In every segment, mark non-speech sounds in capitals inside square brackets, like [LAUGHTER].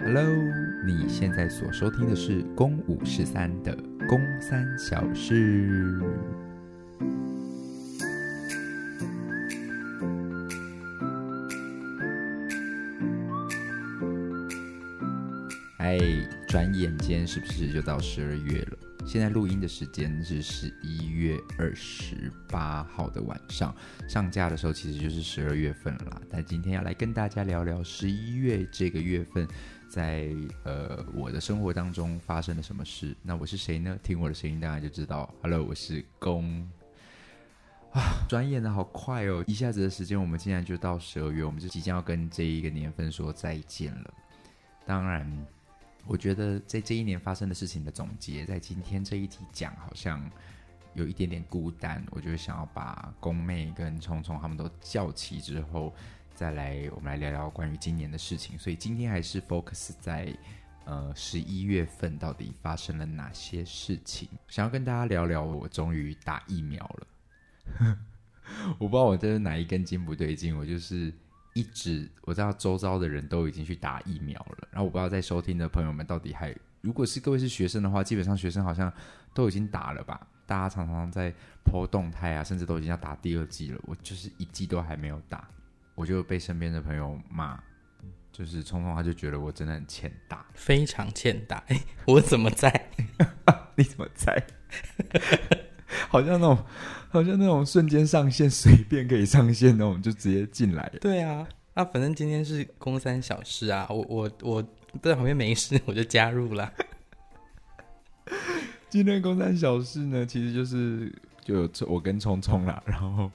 Hello，你现在所收听的是《公五十三》的《公三小事》。哎，转眼间是不是就到十二月了？现在录音的时间是十一月二十八号的晚上，上架的时候其实就是十二月份了啦。但今天要来跟大家聊聊十一月这个月份在呃我的生活当中发生了什么事。那我是谁呢？听我的声音大家就知道。Hello，我是公啊。转眼的好快哦，一下子的时间我们竟然就到十二月，我们就即将要跟这一个年份说再见了。当然。我觉得在这一年发生的事情的总结，在今天这一集讲好像有一点点孤单。我就想要把宫妹跟聪聪他们都叫齐之后，再来我们来聊聊关于今年的事情。所以今天还是 focus 在呃十一月份到底发生了哪些事情，想要跟大家聊聊。我终于打疫苗了，[LAUGHS] 我不知道我这是哪一根筋不对劲，我就是。一直我知道周遭的人都已经去打疫苗了，然后我不知道在收听的朋友们到底还，如果是各位是学生的话，基本上学生好像都已经打了吧？大家常常在 po 动态啊，甚至都已经要打第二剂了。我就是一剂都还没有打，我就被身边的朋友骂，就是聪聪他就觉得我真的很欠打，[LAUGHS] 非常欠打。哎，我怎么在？[LAUGHS] 你怎么在？[LAUGHS] 好像那种，好像那种瞬间上线，随便可以上线那种，就直接进来。对啊，啊，反正今天是公三小事啊，我我我在旁边没事，我就加入了。今天公三小事呢，其实就是就我跟聪聪啦，然后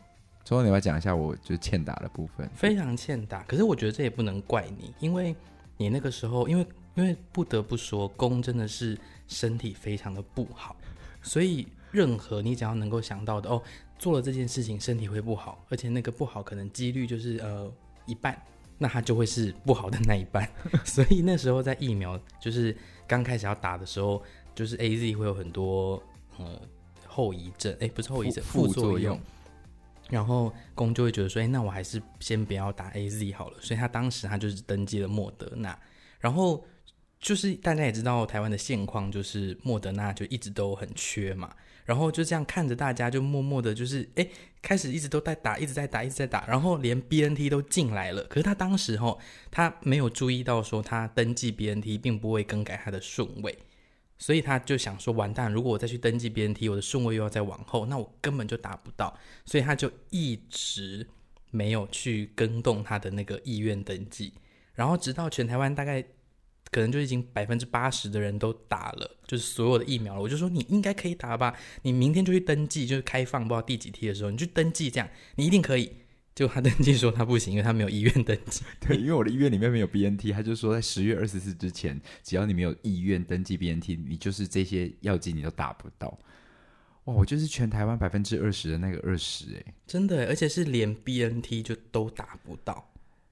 聪聪，你要讲一下我就欠打的部分。非常欠打，可是我觉得这也不能怪你，因为你那个时候，因为因为不得不说，公真的是身体非常的不好，所以。任何你只要能够想到的哦，做了这件事情身体会不好，而且那个不好可能几率就是呃一半，那它就会是不好的那一半。[LAUGHS] 所以那时候在疫苗就是刚开始要打的时候，就是 AZ 会有很多呃后遗症，哎，不是后遗症，副作用。然后公就会觉得说，哎，那我还是先不要打 AZ 好了。所以他当时他就是登记了莫德纳，然后就是大家也知道台湾的现况，就是莫德纳就一直都很缺嘛。然后就这样看着大家，就默默的，就是哎，开始一直都在打，一直在打，一直在打，然后连 BNT 都进来了。可是他当时吼，他没有注意到说他登记 BNT 并不会更改他的顺位，所以他就想说完蛋，如果我再去登记 BNT，我的顺位又要再往后，那我根本就打不到，所以他就一直没有去更动他的那个意愿登记，然后直到全台湾大概。可能就已经百分之八十的人都打了，就是所有的疫苗了。我就说你应该可以打吧，你明天就去登记，就是开放不知道第几梯的时候，你去登记，这样你一定可以。就他登记说他不行，因为他没有医院登记。[LAUGHS] 对，因为我的医院里面没有 BNT，他就说在十月二十四之前，只要你没有意愿登记 BNT，你就是这些药剂你都打不到。哇，我就是全台湾百分之二十的那个二十哎，真的，而且是连 BNT 就都打不到。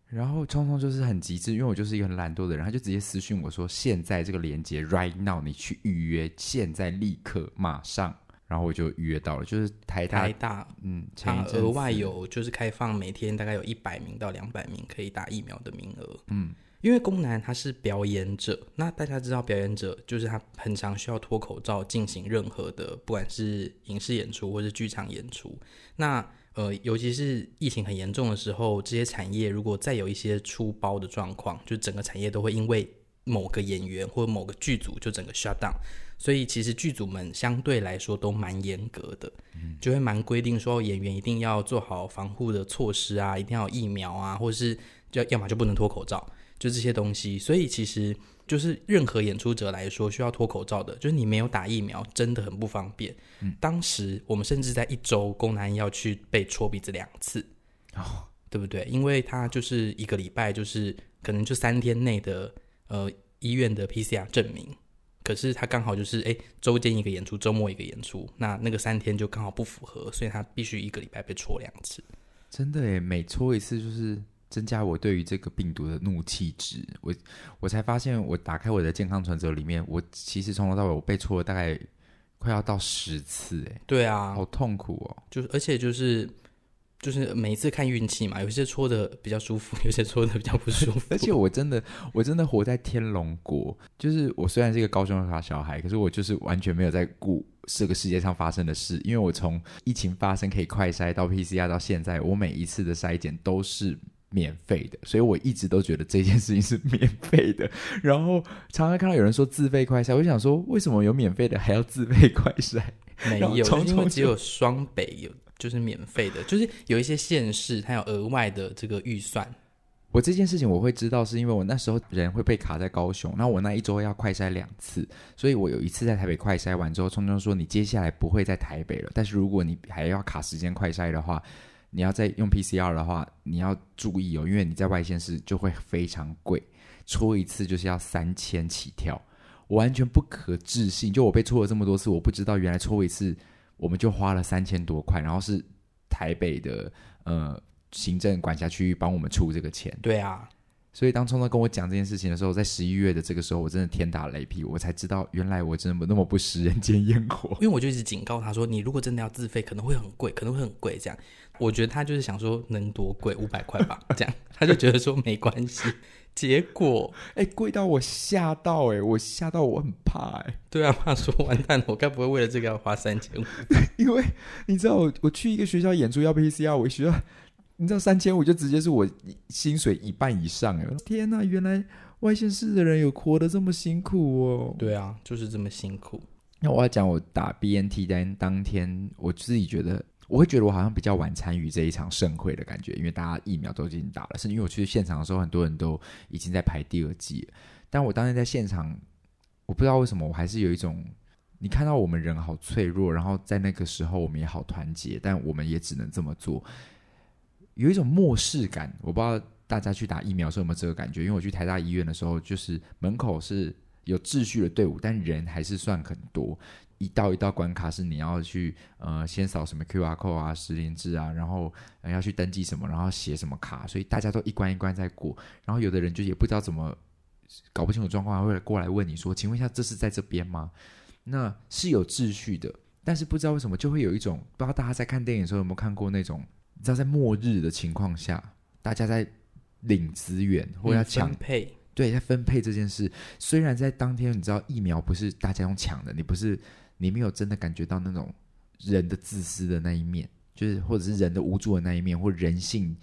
然后聪聪就是很极致，因为我就是一个很懒惰的人，他就直接私讯我说：“现在这个链接，right now，你去预约，现在立刻马上。”然后我就预约到了，就是台大，台大，嗯，他额外有就是开放每天大概有一百名到两百名可以打疫苗的名额，嗯，因为宫男他是表演者，那大家知道表演者就是他很常需要脱口罩进行任何的，不管是影视演出或是剧场演出，那。呃，尤其是疫情很严重的时候，这些产业如果再有一些出包的状况，就整个产业都会因为某个演员或某个剧组就整个 shut down。所以其实剧组们相对来说都蛮严格的，就会蛮规定说演员一定要做好防护的措施啊，一定要有疫苗啊，或者是就要么就不能脱口罩，就这些东西。所以其实。就是任何演出者来说需要脱口罩的，就是你没有打疫苗，真的很不方便。嗯，当时我们甚至在一周，宫南要去被戳鼻子两次，哦，对不对？因为他就是一个礼拜，就是可能就三天内的呃医院的 PCR 证明，可是他刚好就是哎周间一个演出，周末一个演出，那那个三天就刚好不符合，所以他必须一个礼拜被戳两次。真的耶，每戳一次就是。增加我对于这个病毒的怒气值，我我才发现，我打开我的健康存折里面，我其实从头到尾我被戳了大概快要到十次，哎，对啊，好痛苦哦，就是而且就是就是每一次看运气嘛，有些搓的比较舒服，[LAUGHS] 有些搓的比较不舒服。而且我真的，我真的活在天龙国，就是我虽然是一个高雄的小孩，可是我就是完全没有在顾这个世界上发生的事，因为我从疫情发生可以快筛到 PCR 到现在，我每一次的筛检都是免费的，所以我一直都觉得这件事情是免费的。[LAUGHS] 然后常常看到有人说自费快筛，我就想说，为什么有免费的还要自费快筛？[LAUGHS] 没有，因为只有双北有。就是免费的，就是有一些县市，它有额外的这个预算。我这件事情我会知道，是因为我那时候人会被卡在高雄，那我那一周要快筛两次，所以我有一次在台北快筛完之后，聪聪说你接下来不会在台北了，但是如果你还要卡时间快筛的话，你要再用 PCR 的话，你要注意哦，因为你在外县市就会非常贵，抽一次就是要三千起跳，我完全不可置信，就我被戳了这么多次，我不知道原来抽一次。我们就花了三千多块，然后是台北的呃行政管辖区域帮我们出这个钱。对啊，所以当聪聪跟我讲这件事情的时候，在十一月的这个时候，我真的天打雷劈，我才知道原来我真的那么不食人间烟火。[LAUGHS] 因为我就一直警告他说，你如果真的要自费，可能会很贵，可能会很贵。这样，我觉得他就是想说能多贵五百块吧，[LAUGHS] 这样他就觉得说没关系。[LAUGHS] 结果，哎，贵到我吓到，哎，我吓到我很怕，哎，对啊，怕说完蛋了，我该不会为了这个要花三千五？因为你知道我，我我去一个学校演出要 PCR，我学校你知道三千五就直接是我薪水一半以上，哎，天哪，原来外县市的人有活得这么辛苦哦。对啊，就是这么辛苦。那我要讲，我打 BNT 单当天，我自己觉得。我会觉得我好像比较晚参与这一场盛会的感觉，因为大家疫苗都已经打了，是因为我去现场的时候，很多人都已经在排第二剂。但我当天在现场，我不知道为什么，我还是有一种，你看到我们人好脆弱，然后在那个时候我们也好团结，但我们也只能这么做，有一种漠视感。我不知道大家去打疫苗的时候有没有这个感觉？因为我去台大医院的时候，就是门口是有秩序的队伍，但人还是算很多。一道一道关卡是你要去呃先扫什么 QR code 啊、实联制啊，然后、要去登记什么，然后写什么卡，所以大家都一关一关在过。然后有的人就也不知道怎么搞不清楚状况，会过来问你说：“请问一下，这是在这边吗？”那是有秩序的，但是不知道为什么就会有一种不知道大家在看电影的时候有没有看过那种，你知道在末日的情况下，大家在领资源或要抢配，对，在分配这件事。虽然在当天你知道疫苗不是大家用抢的，你不是。你没有真的感觉到那种人的自私的那一面，就是或者是人的无助的那一面，或人性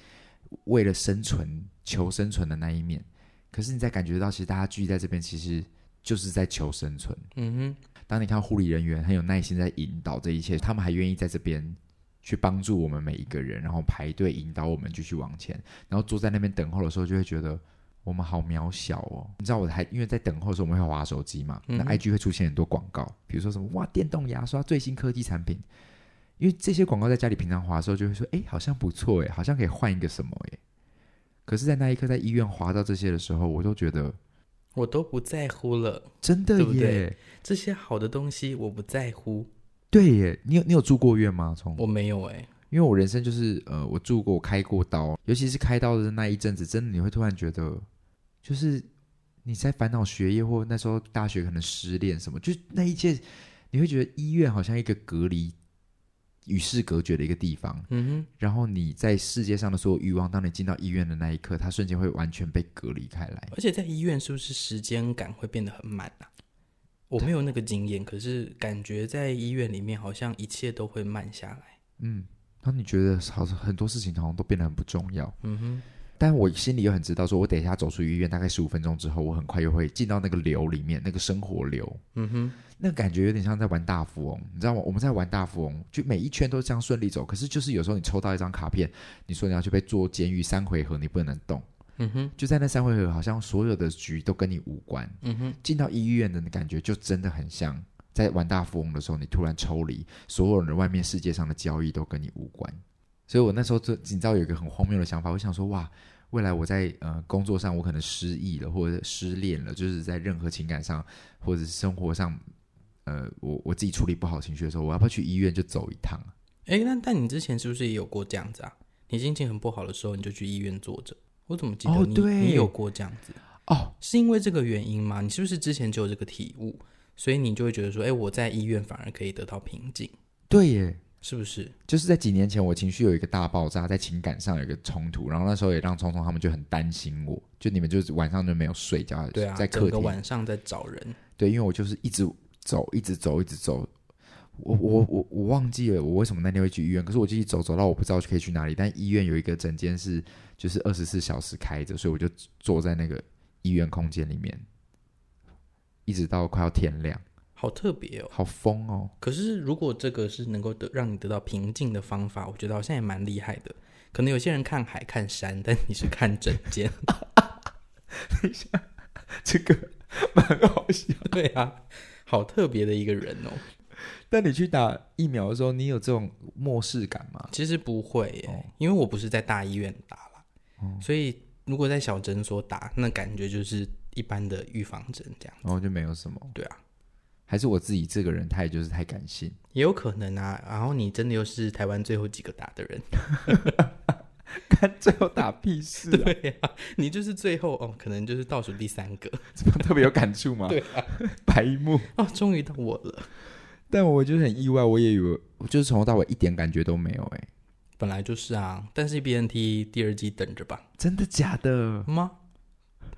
为了生存求生存的那一面。可是你在感觉到，其实大家聚集在这边，其实就是在求生存。嗯哼。当你看护理人员很有耐心在引导这一切，他们还愿意在这边去帮助我们每一个人，然后排队引导我们继续往前，然后坐在那边等候的时候，就会觉得。我们好渺小哦，你知道我还因为在等候的时候，我们会滑手机嘛？那 IG 会出现很多广告，比如说什么哇，电动牙刷最新科技产品。因为这些广告在家里平常滑的时候，就会说，哎，好像不错哎，好像可以换一个什么哎。可是，在那一刻在医院滑到这些的时候，我都觉得我都不在乎了，真的耶，对不对？这些好的东西我不在乎。对耶，你有你有住过院吗？从我没有哎，因为我人生就是呃，我住过开过刀，尤其是开刀的那一阵子，真的你会突然觉得。就是你在烦恼学业，或那时候大学可能失恋什么，就那一切，你会觉得医院好像一个隔离、与世隔绝的一个地方。嗯哼。然后你在世界上的所有欲望，当你进到医院的那一刻，它瞬间会完全被隔离开来。而且在医院是不是时间感会变得很慢啊？我没有那个经验，可是感觉在医院里面好像一切都会慢下来。嗯，当你觉得好像很多事情好像都变得很不重要。嗯哼。但我心里又很知道，说我等一下走出医院，大概十五分钟之后，我很快又会进到那个流里面，那个生活流。嗯哼，那个感觉有点像在玩大富翁，你知道吗？我们在玩大富翁，就每一圈都这样顺利走。可是就是有时候你抽到一张卡片，你说你要去被坐监狱三回合，你不能动。嗯哼，就在那三回合，好像所有的局都跟你无关。嗯哼，进到医院的感觉就真的很像在玩大富翁的时候，你突然抽离，所有人外面世界上的交易都跟你无关。所以我那时候就你知道有一个很荒谬的想法，我想说哇。未来我在呃工作上我可能失忆了或者失恋了，就是在任何情感上或者是生活上，呃，我我自己处理不好情绪的时候，我要不要去医院就走一趟？哎，那但你之前是不是也有过这样子啊？你心情很不好的时候，你就去医院坐着。我怎么记得你、哦、对你有过这样子？哦，是因为这个原因吗？你是不是之前就有这个体悟，所以你就会觉得说，哎，我在医院反而可以得到平静？对耶，是不是？就是在几年前，我情绪有一个大爆炸，在情感上有一个冲突，然后那时候也让聪聪他们就很担心我，就你们就是晚上就没有睡觉，对啊，在客厅晚上在找人，对，因为我就是一直走，一直走，一直走，我我我我忘记了我为什么那天会去医院，可是我继续走，走到我不知道可以去哪里，但医院有一个诊间是就是二十四小时开着，所以我就坐在那个医院空间里面，一直到快要天亮。好特别哦，好疯哦！可是如果这个是能够得让你得到平静的方法，我觉得好像也蛮厉害的。可能有些人看海看山，但你是看整间。[LAUGHS] 等一下，这个蛮好笑。对啊，好特别的一个人哦。但你去打疫苗的时候，你有这种漠视感吗？其实不会耶，哦、因为我不是在大医院打了，哦、所以如果在小诊所打，那感觉就是一般的预防针这样。然后就没有什么。对啊。还是我自己这个人，他也就是太感性，也有可能啊。然后你真的又是台湾最后几个打的人，[LAUGHS] 看最后打屁事，啊。[LAUGHS] 对呀，啊，你就是最后哦，可能就是倒数第三个，怎么特别有感触吗？[LAUGHS] 对啊，白目哦，终于到我了。但我就很意外，我也以为就是从头到尾一点感觉都没有哎，本来就是啊。但是 BNT 第二季等着吧，真的假的吗？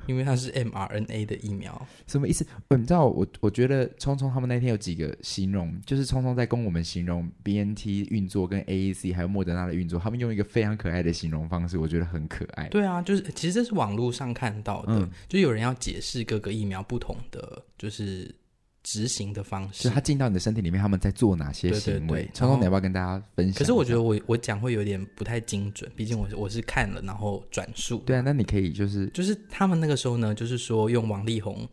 因为它是 mRNA 的疫苗，什么意思？你知道我，我觉得聪聪他们那天有几个形容，就是聪聪在跟我们形容 BNT 运作跟 A E C 还有莫德纳的运作，他们用一个非常可爱的形容方式，我觉得很可爱。对啊，就是其实这是网络上看到的，嗯、就有人要解释各个疫苗不同的，就是。执行的方式，就他进到你的身体里面，他们在做哪些行为？聪聪，你要不要跟大家分享？可是我觉得我我讲会有点不太精准，毕竟我我是看了然后转述。对啊，那你可以就是就是他们那个时候呢，就是说用王力宏。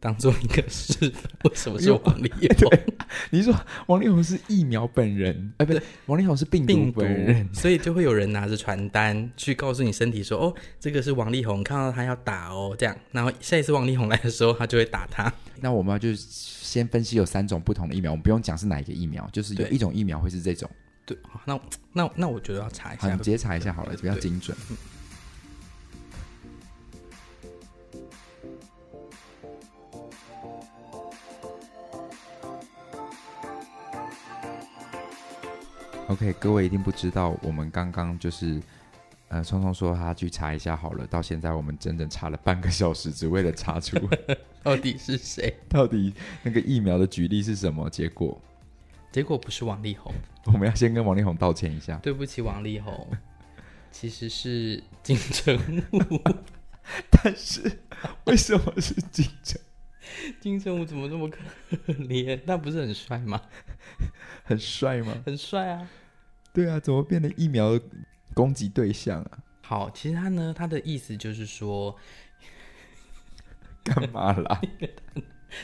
当做一个示范，为什么是王力宏？[LAUGHS] 你说王力宏是疫苗本人，哎，不对，王力宏是病毒本人，所以就会有人拿着传单去告诉你身体说：“哦，这个是王力宏，看到他要打哦，这样。”然后下一次王力宏来的时候，他就会打他。那我们要就先分析有三种不同的疫苗，我们不用讲是哪一个疫苗，就是有一种疫苗会是这种。对，那那那我觉得要查一下，你直接查一下好了，比较精准。OK，各位一定不知道，我们刚刚就是，呃，聪聪说他去查一下好了，到现在我们整整查了半个小时，只为了查出 [LAUGHS] 到底是谁，[LAUGHS] 到底那个疫苗的举例是什么？结果，结果不是王力宏，我们要先跟王力宏道歉一下，[LAUGHS] 对不起，王力宏，其实是金城武，但是为什么是金城？[LAUGHS] 金城武怎么这么可怜？[LAUGHS] 那不是很帅吗？[LAUGHS] 很帅吗？很帅啊！对啊，怎么变得疫苗攻击对象啊？好，其实他呢，他的意思就是说，干嘛啦？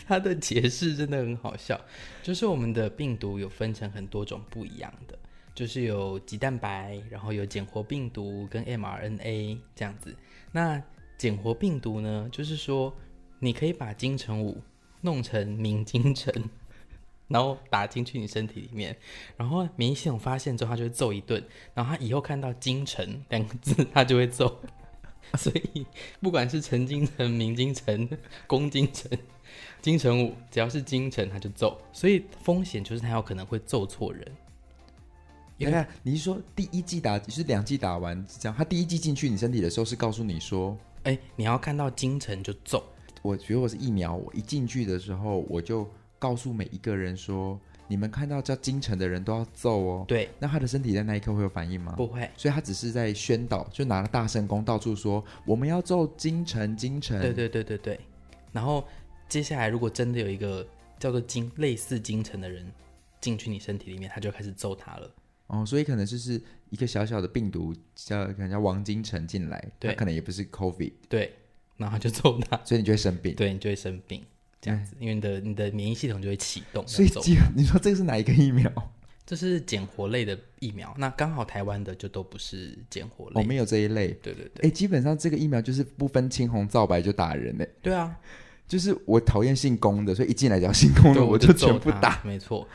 他的解释真的很好笑，就是我们的病毒有分成很多种不一样的，就是有鸡蛋白，然后有减活病毒跟 mRNA 这样子。那减活病毒呢，就是说你可以把金城武弄成明金城。[LAUGHS] 然后打进去你身体里面，然后免疫系统发现之后，他就会揍一顿。然后他以后看到“金城”两个字，[LAUGHS] 他就会揍。[LAUGHS] 所以不管是陈金城、明金城、龚金城、金城武，只要是金城，他就揍。所以风险就是他有可能会揍错人。你看，你是说第一季打，就是两季打完是这样？他第一季进去你身体的时候是告诉你说：“哎，你要看到金城就揍。”我觉得我是疫苗，我一进去的时候我就。告诉每一个人说，你们看到叫金城的人都要揍哦。对，那他的身体在那一刻会有反应吗？不会，所以他只是在宣导，就拿了大圣功到处说我们要揍金城，金城。对对对对对。然后接下来，如果真的有一个叫做金类似金城的人进去你身体里面，他就开始揍他了。哦，所以可能就是一个小小的病毒叫可能叫王金城进来，他可能也不是 COVID，对，然后就揍他，所以你就会生病，对，你就会生病。这样子，因为你的你的免疫系统就会启动。所以，你说这个是哪一个疫苗？这是减活类的疫苗。那刚好台湾的就都不是减活类，哦，没有这一类。对对对。哎，基本上这个疫苗就是不分青红皂白就打人嘞。对啊，就是我讨厌姓龚的，所以一进来只要姓龚的，我就全部打。没错。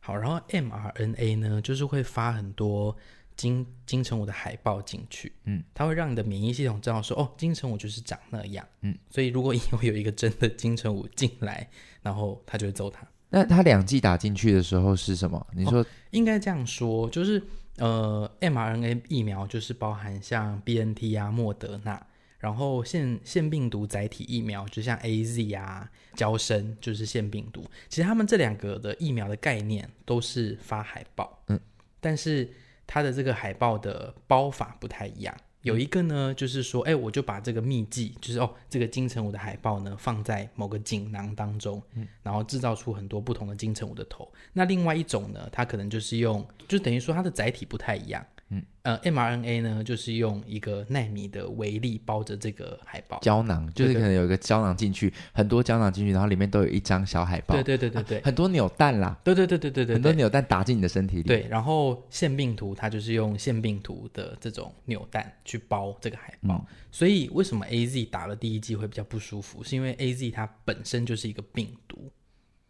好，然后 mRNA 呢，就是会发很多。金金城武的海报进去，嗯，它会让你的免疫系统知道说，哦，金城武就是长那样，嗯，所以如果以后有一个真的金城武进来，然后他就会揍他，那他两剂打进去的时候是什么？你说、哦、应该这样说，就是呃，mRNA 疫苗就是包含像 BNT 啊、莫德纳，然后腺腺病毒载体疫苗就像 AZ 啊、娇生就是腺病毒。其实他们这两个的疫苗的概念都是发海报，嗯，但是它的这个海报的包法不太一样。有一个呢，就是说，哎，我就把这个秘技，就是哦，这个金城武的海报呢，放在某个锦囊当中，嗯，然后制造出很多不同的金城武的头。那另外一种呢，它可能就是用，就等于说它的载体不太一样。嗯，呃，mRNA 呢，就是用一个纳米的微粒包着这个海报胶囊，就是可能有一个胶囊进去，很多胶囊进去，然后里面都有一张小海报。对对对对对，啊、很多扭蛋啦。对对对对对对，很多扭蛋打进你的身体里。对，然后腺病毒它就是用腺病毒的这种扭蛋去包这个海报，嗯、所以为什么 AZ 打了第一剂会比较不舒服？是因为 AZ 它本身就是一个病毒。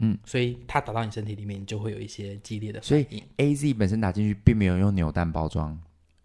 嗯，所以它打到你身体里面，你就会有一些激烈的反应。所以 A Z 本身打进去，并没有用扭蛋包装。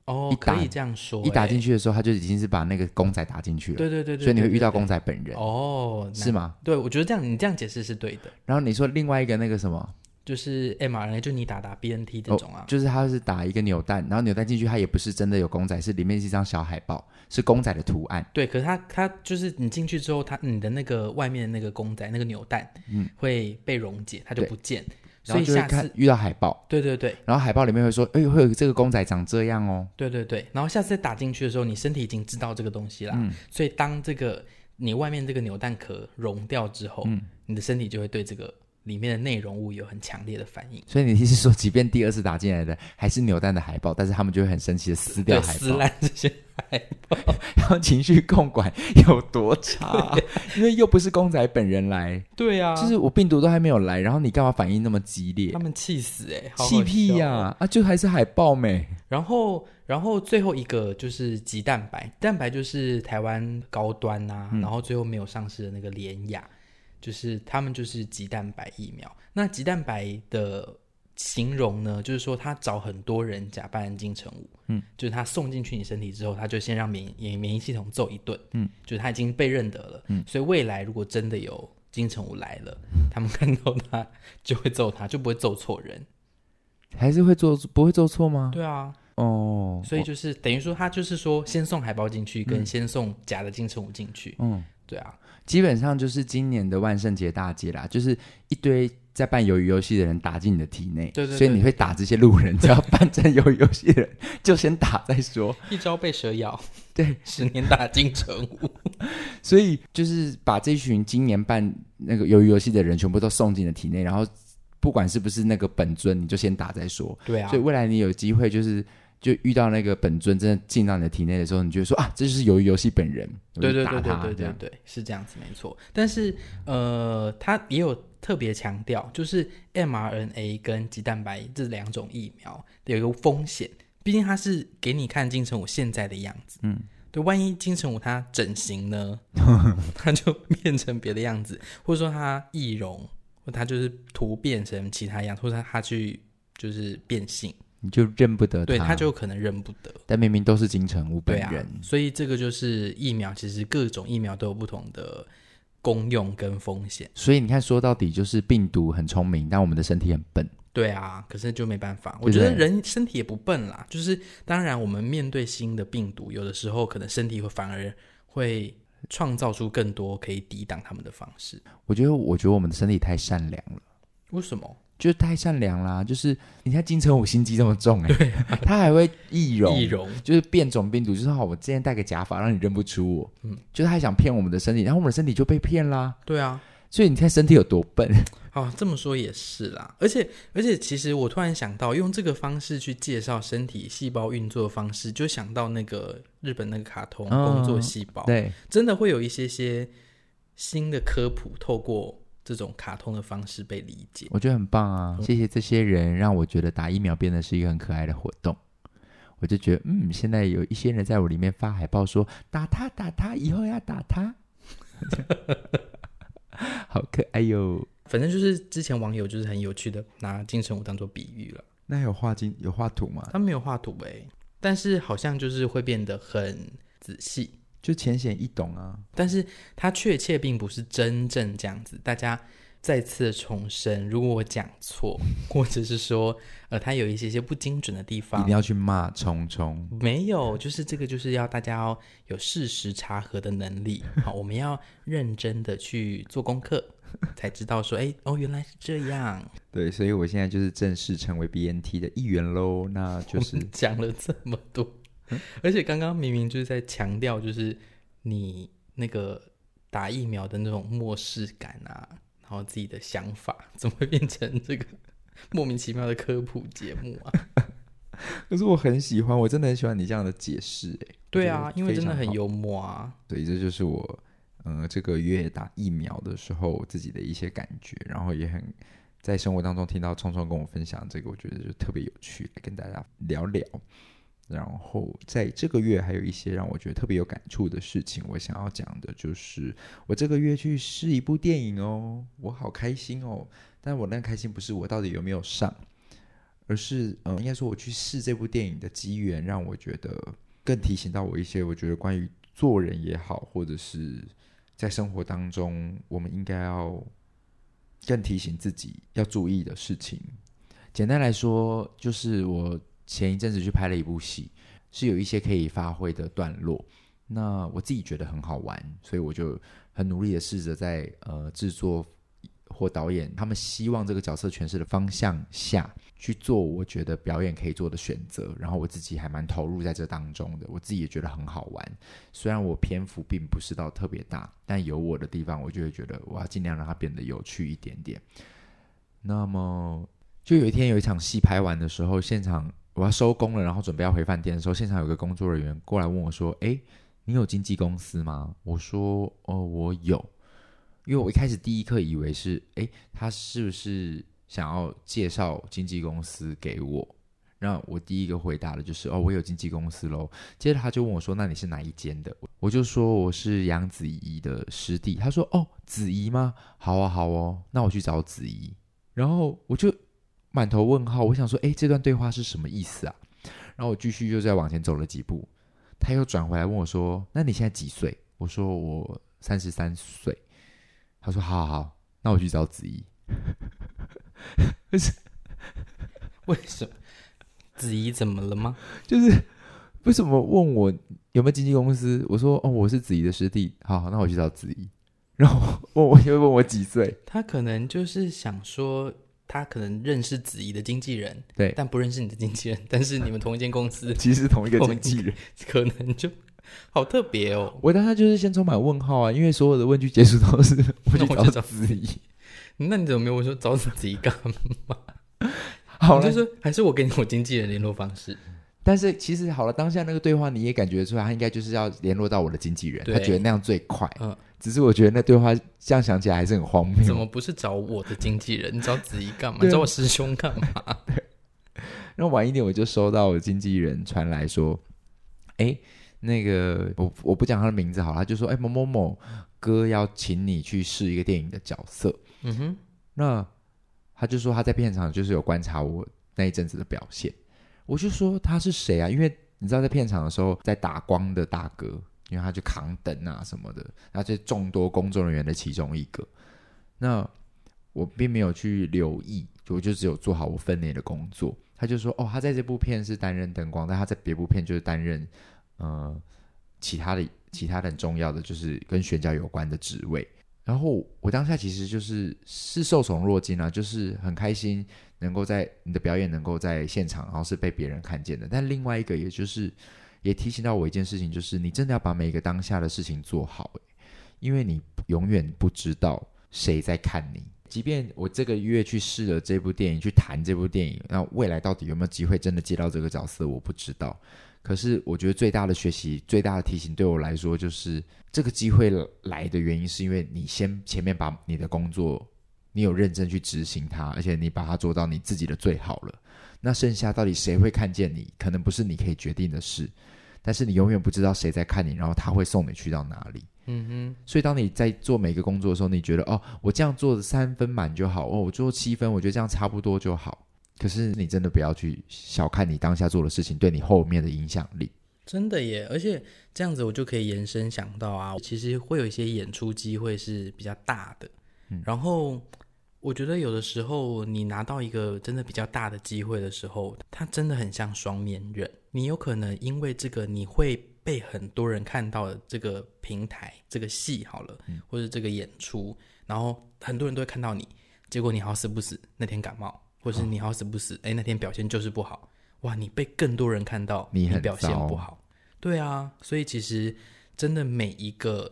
哦，可以这样说。一打进去的时候，他就已经是把那个公仔打进去了。对对对对。所以你会遇到公仔本人。哦，是吗？对，我觉得这样你这样解释是对的。然后你说另外一个那个什么？就是 mRNA，就你打打 BNT 这种啊，哦，就是它是打一个扭蛋，然后扭蛋进去，它也不是真的有公仔，是里面是一张小海报，是公仔的图案。对，可是它它就是你进去之后，它你的那个外面的那个公仔那个扭蛋，嗯，会被溶解，它就不见。所以下次遇到海报，对对对，然后海报里面会说，哎，会有这个公仔长这样哦。对对对，然后下次再打进去的时候，你身体已经知道这个东西了，嗯，所以当这个你外面这个扭蛋壳溶掉之后，嗯，你的身体就会对这个。里面的内容物有很强烈的反应，所以你意思是说，即便第二次打进来的还是扭蛋的海报，但是他们就会很生气的撕掉海报，撕烂这些海报，[LAUGHS] 然后情绪控管有多差？因为又不是公仔本人来，对啊，就是我病毒都还没有来，然后你干嘛反应那么激烈？他们气死哎、欸，气屁呀！啊，啊，就还是海报没。然后，然后最后一个就是鸡蛋白，蛋白就是台湾高端呐、啊，嗯、然后最后没有上市的那个联亚。就是他们就是鸡蛋白疫苗，那鸡蛋白的形容呢，就是说他找很多人假扮金城武，嗯，就是他送进去你身体之后，他就先让免免免疫系统揍一顿，嗯，就是他已经被认得了，嗯，所以未来如果真的有金城武来了，嗯，[LAUGHS] 他们看到他就会揍他，就不会揍错人，还是会做不会做错吗？对啊，哦，所以就是等于说他就是说先送海报进去，跟先送假的金城武进去，嗯，对啊。基本上就是今年的万圣节大街啦，就是一堆在办鱿鱼游戏的人打进你的体内，对对对，所以你会打这些路人，只要扮成鱿鱼游戏的人，[LAUGHS] 就先打再说。一朝被蛇咬，对，十年打金城武。[LAUGHS] 所以就是把这群今年办那个鱿鱼游戏的人全部都送进了体内，然后不管是不是那个本尊，你就先打再说。对啊，所以未来你有机会就是。就遇到那个本尊真的进到你的体内的时候，你就会说啊，这就是鱿鱼游戏本人。对对对对对对对，是这样子没错。但是呃，他也有特别强调，就是 mRNA 跟鸡蛋白这两种疫苗有一个风险，毕竟它是给你看金城武现在的样子。嗯，对，万一金城武他整形呢，[LAUGHS] 他就变成别的样子，或者说他易容，或他就是突变成其他样，或者他他去就是变性。你就认不得他，对，他就可能认不得，但明明都是金城武本人。啊，所以这个就是疫苗，其实各种疫苗都有不同的功用跟风险。所以你看，说到底就是病毒很聪明，但我们的身体很笨。对啊，可是就没办法。我觉得人身体也不笨啦，就是当然我们面对新的病毒，有的时候可能身体会反而会创造出更多可以抵挡他们的方式。我觉得，我觉得我们的身体太善良了。为什么？就太善良啦！就是你看金城武心机这么重哎、欸，对啊、他还会易容，易容就是变种病毒，就是好，我今天戴个假发让你认不出我，嗯，就是他还想骗我们的身体，然后我们的身体就被骗啦。对啊，所以你看身体有多笨。哦，这么说也是啦，而且而且其实我突然想到，用这个方式去介绍身体细胞运作的方式，就想到那个日本那个卡通《工作细胞》，对，真的会有一些些新的科普透过。这种卡通的方式被理解，我觉得很棒啊！谢谢这些人，让我觉得打疫苗变得是一个很可爱的活动。我就觉得，嗯，现在有一些人在我里面发海报说打他打他，以后要打他，[LAUGHS] 好可爱哟！反正就是之前网友就是很有趣的拿金城武当做比喻了。那有画金有画图吗？他没有画图哎，但是好像就是会变得很仔细。就浅显易懂啊，但是它确切并不是真正这样子。大家再次重申，如果我讲错，或者是说，呃，他有一些些不精准的地方，一定要去骂聪聪。没有，就是这个，就是要大家要有事实查核的能力。[LAUGHS] 好，我们要认真的去做功课，才知道说，哎，哦，原来是这样。对，所以我现在就是正式成为 BNT 的一员喽。那就是讲了这么多，嗯、[LAUGHS] 而且刚刚明明就是在强调，就是你那个打疫苗的那种漠视感啊。然后自己的想法怎么会变成这个 [LAUGHS] 莫名其妙的科普节目啊？[LAUGHS] 可是我很喜欢，我真的很喜欢你这样的解释，哎，对啊，因为真的很幽默啊。所以这就是我，这个月打疫苗的时候自己的一些感觉，然后也很在生活当中听到聪聪跟我分享这个，我觉得就特别有趣，来跟大家聊聊。然后在这个月还有一些让我觉得特别有感触的事情，我想要讲的就是我这个月去试一部电影哦，我好开心哦！但我那开心不是我到底有没有上，而是嗯，应该说我去试这部电影的机缘，让我觉得更提醒到我一些我觉得关于做人也好，或者是在生活当中我们应该要更提醒自己要注意的事情。简单来说，就是我。前一阵子去拍了一部戏，是有一些可以发挥的段落。那我自己觉得很好玩，所以我就很努力的试着在呃制作或导演他们希望这个角色诠释的方向下去做，我觉得表演可以做的选择。然后我自己还蛮投入在这当中的，我自己也觉得很好玩。虽然我篇幅并不是到特别大，但有我的地方，我就会觉得我要尽量让它变得有趣一点点。那么就有一天有一场戏拍完的时候，现场。我要收工了，然后准备要回饭店的时候，现场有个工作人员过来问我说：“诶，你有经纪公司吗？”我说：“哦，我有。”因为我一开始第一刻以为是，诶，他是不是想要介绍经纪公司给我？那我第一个回答的就是：“哦，我有经纪公司喽。”接着他就问我说：“那你是哪一间的？”我就说：“我是杨子怡的师弟。”他说：“哦，子怡吗？好啊，好哦，那我去找子怡。”然后我就。满头问号，我想说，哎，这段对话是什么意思啊？然后我继续又再往前走了几步，他又转回来问我说：“那你现在几岁？”我说：“我三十三岁。”他说：“好好好，那我去找子怡。”为什为什么？子怡怎么了吗？就是为什么问我有没有经纪公司？我说：“哦，我是子怡的师弟。好”好，那我去找子怡。然后问我又问我几岁？他可能就是想说。他可能认识子怡的经纪人，对，但不认识你的经纪人。[LAUGHS] 但是你们同一间公司，[LAUGHS] 其实是同一个经纪人，[LAUGHS] 可能就好特别哦。我当时就是先充满问号啊，因为所有的问句结束都是我去找子怡。那你怎么没有问说找子怡干嘛？好了，就是还是我给你我经纪人联络方式。但是其实好了，当下那个对话你也感觉出来，他应该就是要联络到我的经纪人，他觉得那样最快。嗯。只是我觉得那对话这样想起来还是很荒谬。怎么不是找我的经纪人？[LAUGHS] 你找子怡干嘛？你找我师兄干嘛？[LAUGHS] 然后晚一点我就收到我经纪人传来说：“哎，那个我我不讲他的名字好了，他就说：哎某某某哥要请你去试一个电影的角色。嗯哼，那他就说他在片场就是有观察我那一阵子的表现。我就说他是谁啊？因为你知道在片场的时候在打光的大哥。”因为他去扛灯啊什么的，他是众多工作人员的其中一个。那我并没有去留意，我就只有做好我分内的工作。他就说：“哦，他在这部片是担任灯光，但他在别部片就是担任呃其他的其他的很重要的，就是跟选角有关的职位。”然后我当下其实就是是受宠若惊啊，就是很开心能够在你的表演能够在现场，然后是被别人看见的。但另外一个，也就是。也提醒到我一件事情，就是你真的要把每一个当下的事情做好，因为你永远不知道谁在看你。即便我这个月去试了这部电影，去谈这部电影，那未来到底有没有机会真的接到这个角色，我不知道。可是我觉得最大的学习、最大的提醒，对我来说，就是这个机会来的原因，是因为你先前面把你的工作，你有认真去执行它，而且你把它做到你自己的最好了。那剩下到底谁会看见你，可能不是你可以决定的事。但是你永远不知道谁在看你，然后他会送你去到哪里。嗯哼。所以当你在做每个工作的时候，你觉得哦，我这样做的三分满就好，哦，我做七分，我觉得这样差不多就好。可是你真的不要去小看你当下做的事情对你后面的影响力。真的耶，而且这样子我就可以延伸想到啊，其实会有一些演出机会是比较大的。嗯。然后我觉得有的时候你拿到一个真的比较大的机会的时候，它真的很像双面人。你有可能因为这个，你会被很多人看到这个平台、这个戏好了，或者这个演出，然后很多人都会看到你。结果你好死不死那天感冒，或是你好死不死，哎，那天表现就是不好。哇，你被更多人看到你表现不好。对啊，所以其实真的每一个，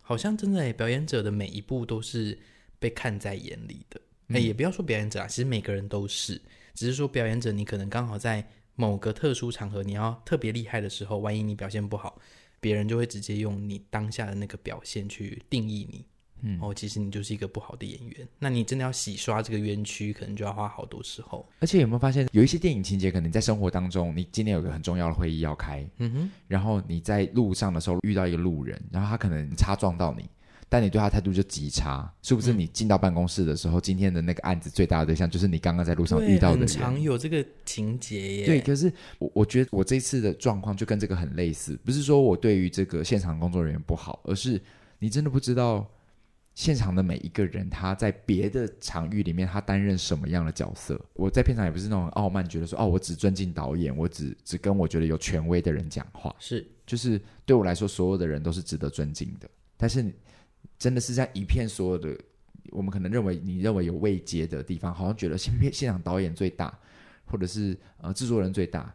好像真的表演者的每一步都是。被看在眼里的，哎，也不要说表演者啊，其实每个人都是，只是说表演者，你可能刚好在某个特殊场合，你要特别厉害的时候，万一你表现不好，别人就会直接用你当下的那个表现去定义你，嗯，哦，其实你就是一个不好的演员，那你真的要洗刷这个冤屈，可能就要花好多时候。而且有没有发现，有一些电影情节，可能在生活当中，你今天有个很重要的会议要开，嗯哼，然后你在路上的时候遇到一个路人，然后他可能擦撞到你。但你对他态度就极差，是不是？你进到办公室的时候，嗯、今天的那个案子最大的对象就是你刚刚在路上遇到的人。常有这个情节耶。对，可是我我觉得我这次的状况就跟这个很类似，不是说我对于这个现场工作人员不好，而是你真的不知道现场的每一个人他在别的场域里面他担任什么样的角色。我在片场也不是那种傲慢，觉得说哦，我只尊敬导演，我只只跟我觉得有权威的人讲话。是，就是对我来说，所有的人都是值得尊敬的。但是。真的是在一片所有的，我们可能认为你认为有未接的地方，好像觉得现片现场导演最大，或者是呃制作人最大。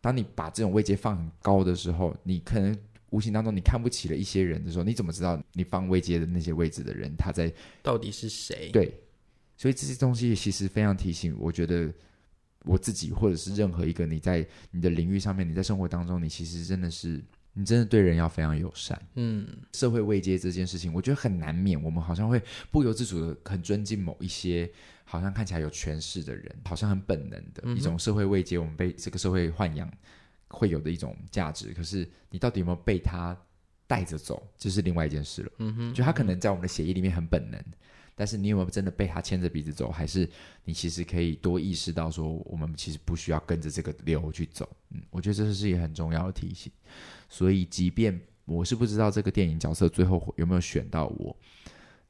当你把这种位阶放很高的时候，你可能无形当中你看不起了一些人的时候，你怎么知道你放位阶的那些位置的人他在到底是谁？对，所以这些东西其实非常提醒，我觉得我自己或者是任何一个你在你的领域上面，你在生活当中，你其实真的是。你真的对人要非常友善，嗯，社会慰藉这件事情，我觉得很难免，我们好像会不由自主的很尊敬某一些好像看起来有权势的人，好像很本能的一种社会慰藉，我们被这个社会豢养会有的一种价值。可是你到底有没有被他带着走，这是另外一件事了。嗯哼，就他可能在我们的血液里面很本能。但是你有没有真的被他牵着鼻子走？还是你其实可以多意识到说，我们其实不需要跟着这个流去走。嗯，我觉得这是一个很重要的提醒。所以，即便我是不知道这个电影角色最后有没有选到我，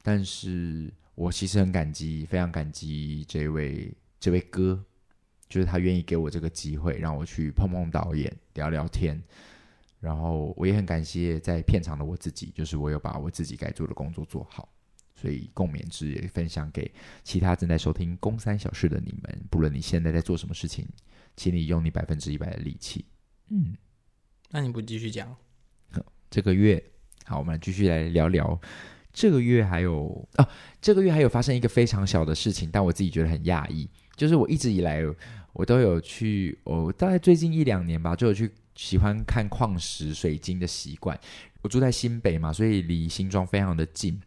但是我其实很感激，非常感激这位这位哥，就是他愿意给我这个机会，让我去碰碰导演，聊聊天。然后我也很感谢在片场的我自己，就是我有把我自己该做的工作做好。所以共勉之，也分享给其他正在收听《公三小事》的你们。不论你现在在做什么事情，请你用你百分之一百的力气。嗯，那你不继续讲？这个月好，我们继续来聊聊。这个月还有啊，这个月还有发生一个非常小的事情，但我自己觉得很讶异。就是我一直以来，我都有去，我大概最近一两年吧，就有去喜欢看矿石水晶的习惯。我住在新北嘛，所以离新庄非常的近。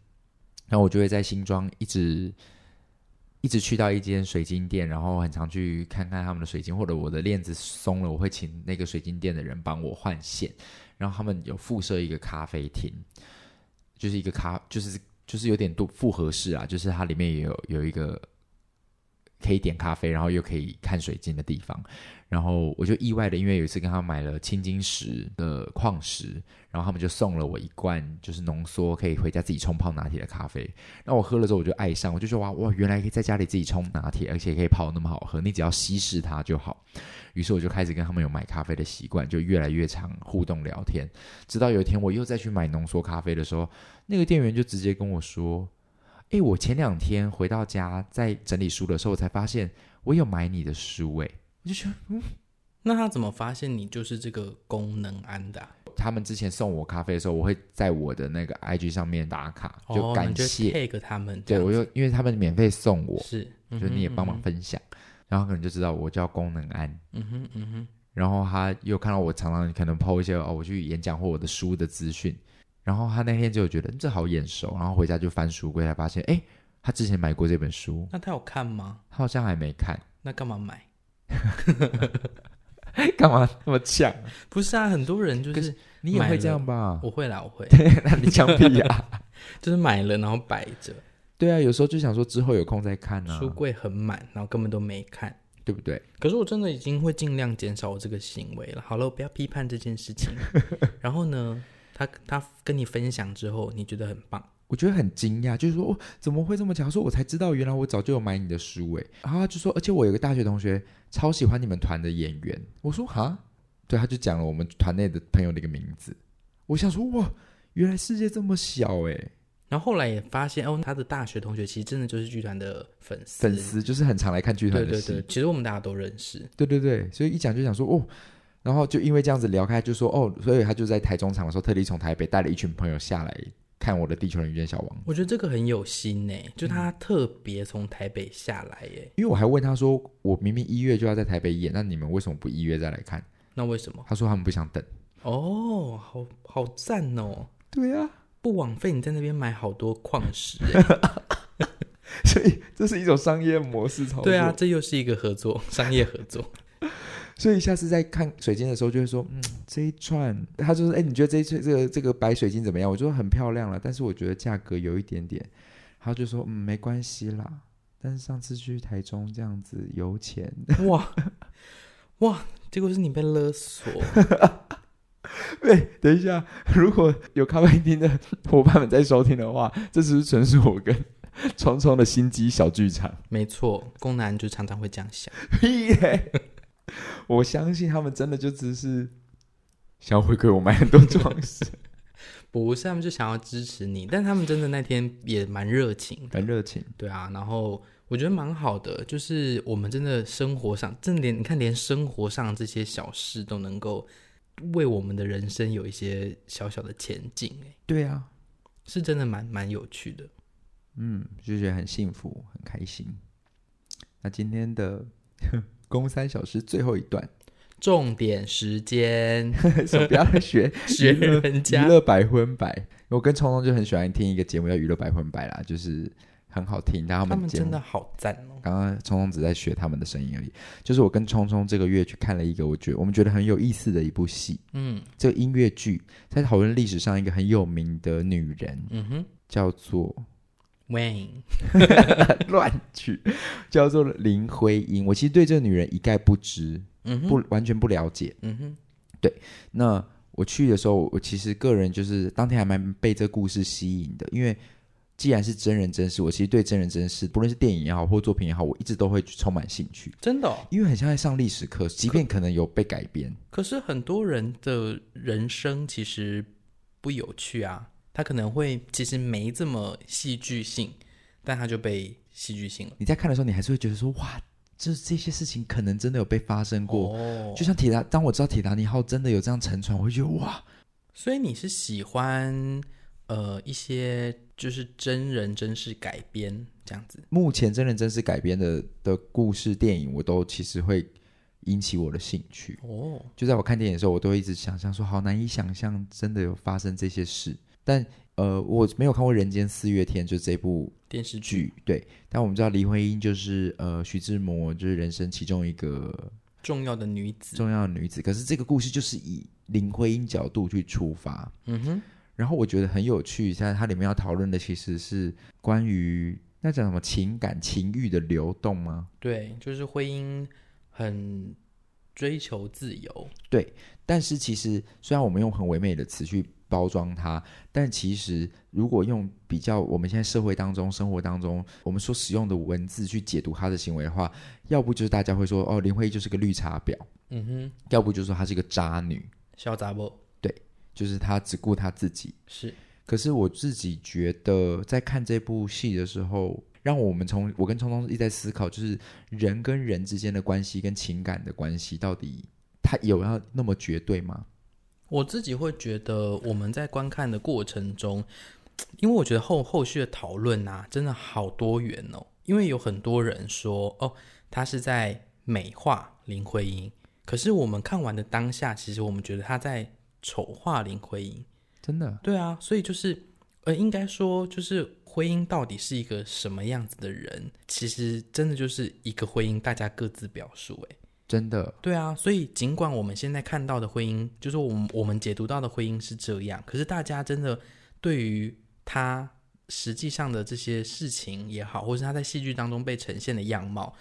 然后我就会在新庄一直一直去到一间水晶店，然后很常去看看他们的水晶，或者我的链子松了，我会请那个水晶店的人帮我换线。然后他们有附设一个咖啡厅，就是一个咖，就是就是有点多复合式啊，就是它里面也有有一个可以点咖啡，然后又可以看水晶的地方。然后我就意外的，因为有一次跟他买了青金石的矿石，然后他们就送了我一罐就是浓缩可以回家自己冲泡拿铁的咖啡。那我喝了之后我就爱上，我就说哇哇，原来可以在家里自己冲拿铁，而且可以泡那么好喝，你只要稀释它就好。于是我就开始跟他们有买咖啡的习惯，就越来越常互动聊天。直到有一天我又再去买浓缩咖啡的时候，那个店员就直接跟我说：“诶，我前两天回到家在整理书的时候，我才发现我有买你的书哎。”我就觉得，嗯，那他怎么发现你就是这个功能安的啊？他们之前送我咖啡的时候，我会在我的那个 IG 上面打卡，就感谢 tag 他们。对，我就因为他们免费送我，是，就你也帮忙分享，然后可能就知道我叫功能安。嗯哼嗯哼。然后他又看到我常常可能 po 一些哦，我去演讲或我的书的资讯，然后他那天就觉得这好眼熟，然后回家就翻书柜，才发现哎，他之前买过这本书。那他有看吗？他好像还没看。那干嘛买？[LAUGHS] 干嘛那么呛？不是啊，很多人就是，是你也会这样吧？我会啦，我会。[LAUGHS] 那你呛屁呀？[LAUGHS] 就是买了然后摆着。对啊，有时候就想说之后有空再看啊。书柜很满，然后根本都没看，对不对？可是我真的已经会尽量减少我这个行为了。好了，我不要批判这件事情。然后呢，他他跟你分享之后，你觉得很棒，我觉得很惊讶，就是说、哦、怎么会这么巧？说我才知道，原来我早就有买你的书诶。然后他就说，而且我有个大学同学超喜欢你们团的演员。我说哈，对，他就讲了我们团内的朋友的一个名字。我想说哇，原来世界这么小诶。然后后来也发现哦，他的大学同学其实真的就是剧团的粉丝，粉丝就是很常来看剧团的戏。对对对，其实我们大家都认识。对对对，所以一讲就想说哦。然后就因为这样子聊开，就说哦，所以他就在台中场的时候，特地从台北带了一群朋友下来看我的《地球人遇见小王》。我觉得这个很有心呢，就他特别从台北下来耶。因为我还问他说，我明明一月就要在台北演，那你们为什么不一月再来看？那为什么？他说他们不想等。哦，好好赞哦。对啊，不枉费你在那边买好多矿石。[LAUGHS] 所以这是一种商业模式操作。对啊，这又是一个合作，商业合作。[LAUGHS] 所以下次在看水晶的时候，就会说，嗯，这一串，他就说，哎，你觉得这一串这个这个白水晶怎么样？我就说很漂亮了，但是我觉得价格有一点点。他就说，嗯，没关系啦。但是上次去台中这样子油钱，哇 [LAUGHS] 哇，结果是你被勒索。[LAUGHS] 对，等一下，如果有咖啡厅的伙伴们在收听的话，这只是纯属我跟 [LAUGHS] 聪聪的心机小剧场。没错，宫男就常常会这样想。[LAUGHS] 我相信他们真的就只是想要回馈我买很多装饰，[LAUGHS] 不是他们就想要支持你，但他们真的那天也蛮热情，很热情，对啊，然后我觉得蛮好的，就是我们真的生活上，真的连你看，连生活上这些小事都能够为我们的人生有一些小小的前进，哎，对啊，是真的蛮蛮有趣的，嗯，就觉得很幸福，很开心。那今天的。公三小时最后一段，重点时间，[LAUGHS] 不要学 [LAUGHS] 学人家娱乐百分百。我跟聪聪就很喜欢听一个节目叫《娱乐百分百》啦，就是很好听。他们，他们真的好赞哦！刚刚聪聪只在学他们的声音而已。就是我跟聪聪这个月去看了一个，我觉得我们觉得很有意思的一部戏。嗯，这个音乐剧在讨论历史上一个很有名的女人，嗯哼，叫做。Wayne [LAUGHS] 乱取，叫做林徽因。我其实对这个女人一概不知，嗯、不完全不了解。嗯哼，对。那我去的时候，我其实个人就是当天还蛮被这个故事吸引的，因为既然是真人真事，我其实对真人真事，不论是电影也好，或作品也好，我一直都会充满兴趣。真的、哦，因为很像在上历史课，即便可能有被改编，可是很多人的人生其实不有趣啊。他可能会其实没这么戏剧性，但他就被戏剧性了。你在看的时候，你还是会觉得说：“哇，这这些事情可能真的有被发生过。哦”就像铁达，当我知道铁达尼号真的有这样沉船，我会觉得哇。所以你是喜欢呃一些就是真人真事改编这样子？目前真人真事改编的的故事电影，我都其实会引起我的兴趣。哦，就在我看电影的时候，我都会一直想象说：“好难以想象，真的有发生这些事。”但呃，我没有看过《人间四月天》，就这部电视剧。对，但我们知道林徽因就是呃徐志摩就是人生其中一个重要的女子，重要的女子。可是这个故事就是以林徽因角度去出发，嗯哼。然后我觉得很有趣，现在它里面要讨论的其实是关于那叫什么情感情欲的流动吗？对，就是徽因很追求自由。对，但是其实虽然我们用很唯美的词去。包装它，但其实如果用比较我们现在社会当中、生活当中我们所使用的文字去解读他的行为的话，要不就是大家会说哦，林徽因就是个绿茶婊，嗯哼，要不就是说她是一个渣女，小杂不？对，就是她只顾她自己。是，可是我自己觉得在看这部戏的时候，让我们从我跟聪聪一直在思考，就是人跟人之间的关系跟情感的关系，到底他有要那么绝对吗？我自己会觉得，我们在观看的过程中，因为我觉得后后续的讨论啊，真的好多元哦。因为有很多人说，哦，他是在美化林徽因，可是我们看完的当下，其实我们觉得他在丑化林徽因。真的？对啊，所以就是，呃，应该说，就是徽因到底是一个什么样子的人？其实真的就是一个徽因，大家各自表述，哎。真的，对啊，所以尽管我们现在看到的婚姻，就是我们我们解读到的婚姻是这样，可是大家真的对于他实际上的这些事情也好，或是他在戏剧当中被呈现的样貌，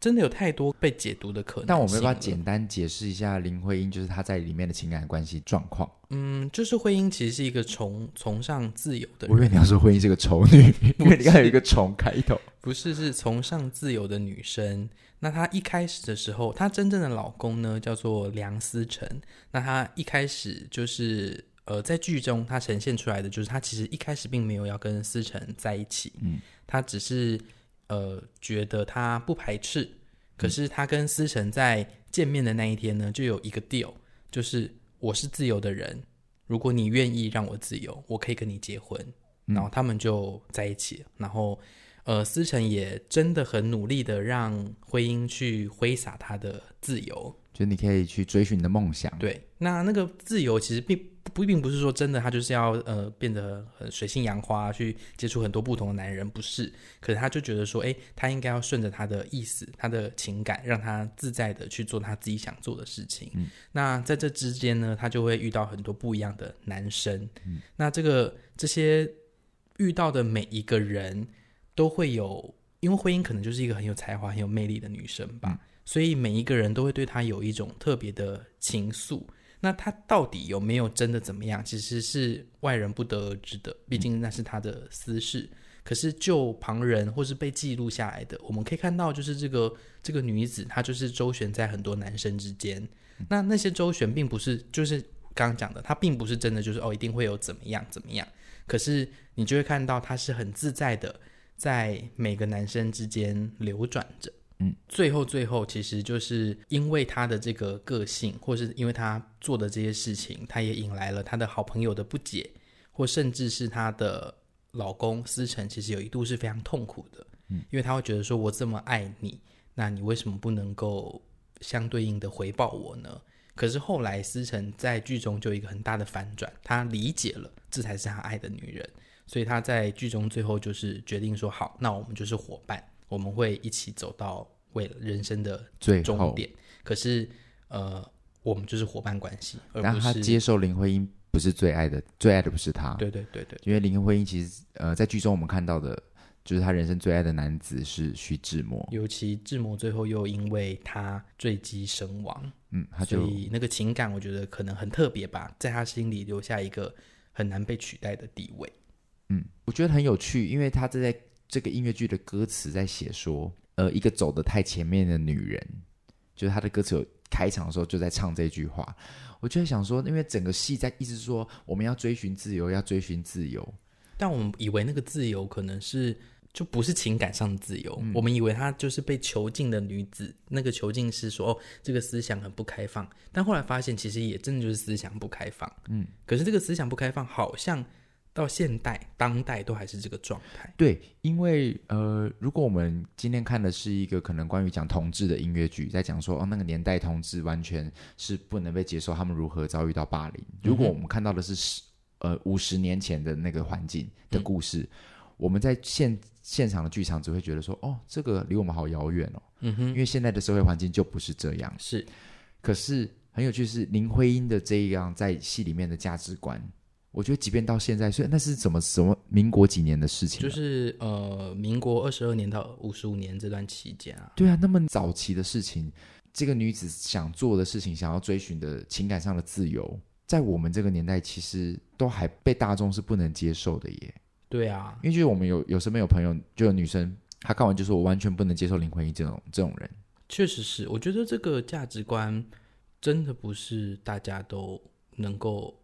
真的有太多被解读的可能。但我们要不要简单解释一下林徽因，就是她在里面的情感关系状况？嗯，就是徽因其实是一个崇崇尚自由的人。我以为你要说徽因是个丑女，因为你看有一个“崇”开头。不是，是崇尚自由的女生。那她一开始的时候，她真正的老公呢叫做梁思成。那她一开始就是呃，在剧中她呈现出来的就是她其实一开始并没有要跟思成在一起。嗯，她只是呃觉得他不排斥。可是他跟思成在见面的那一天呢，就有一个 deal，就是。我是自由的人，如果你愿意让我自由，我可以跟你结婚。嗯、然后他们就在一起。然后，呃，思成也真的很努力的让婚姻去挥洒他的自由，就你可以去追寻你的梦想。对，那那个自由其实并。不，并不是说真的，他就是要呃变得很水性杨花，去接触很多不同的男人，不是。可是他就觉得说，哎，他应该要顺着他的意思，他的情感，让他自在的去做他自己想做的事情。嗯。那在这之间呢，他就会遇到很多不一样的男生。嗯。那这个这些遇到的每一个人都会有，因为婚姻可能就是一个很有才华、很有魅力的女生吧，嗯。所以每一个人都会对他有一种特别的情愫。那他到底有没有真的怎么样？其实是外人不得而知的，毕竟那是他的私事。可是就旁人或是被记录下来的，我们可以看到，就是这个这个女子，她就是周旋在很多男生之间。那那些周旋，并不是就是刚刚讲的，她并不是真的就是哦，一定会有怎么样怎么样。可是你就会看到，她是很自在的，在每个男生之间流转着。嗯，最后最后，其实就是因为他的这个个性，或是因为他做的这些事情，他也引来了他的好朋友的不解，或甚至是他的老公思成，其实有一度是非常痛苦的。嗯，因为他会觉得说，我这么爱你，那你为什么不能够相对应的回报我呢？可是后来思成在剧中就有一个很大的反转，他理解了这才是他爱的女人，所以他在剧中最后就是决定说，好，那我们就是伙伴。我们会一起走到为了人生的最终点，可是，呃，我们就是伙伴关系。然后他接受林徽因不是最爱的，最爱的不是他。对对对对，因为林徽因其实，呃，在剧中我们看到的，就是他人生最爱的男子是徐志摩。尤其志摩最后又因为他坠机身亡，嗯，他就所以那个情感，我觉得可能很特别吧，在他心里留下一个很难被取代的地位。嗯，我觉得很有趣，因为他这在。这个音乐剧的歌词在写说，呃，一个走得太前面的女人，就是他的歌词有开场的时候就在唱这句话。我就在想说，因为整个戏在一直说我们要追寻自由，要追寻自由，但我们以为那个自由可能是就不是情感上的自由，嗯、我们以为她就是被囚禁的女子，那个囚禁是说哦，这个思想很不开放，但后来发现其实也真的就是思想不开放，嗯，可是这个思想不开放好像。到现代、当代都还是这个状态。对，因为呃，如果我们今天看的是一个可能关于讲同志的音乐剧，在讲说哦，那个年代同志完全是不能被接受，他们如何遭遇到霸凌。如果我们看到的是十呃五十年前的那个环境的故事，嗯、我们在现现场的剧场只会觉得说哦，这个离我们好遥远哦。嗯哼，因为现在的社会环境就不是这样。是，可是很有趣是林徽因的这一样在戏里面的价值观。我觉得，即便到现在，所以那是怎么什么民国几年的事情？就是呃，民国二十二年到五十五年这段期间啊。对啊，那么早期的事情，这个女子想做的事情，想要追寻的情感上的自由，在我们这个年代，其实都还被大众是不能接受的耶。对啊，因为就是我们有有身边有朋友，就有女生，她看完就说：“我完全不能接受林徽因这种这种人。”确实是，我觉得这个价值观真的不是大家都能够。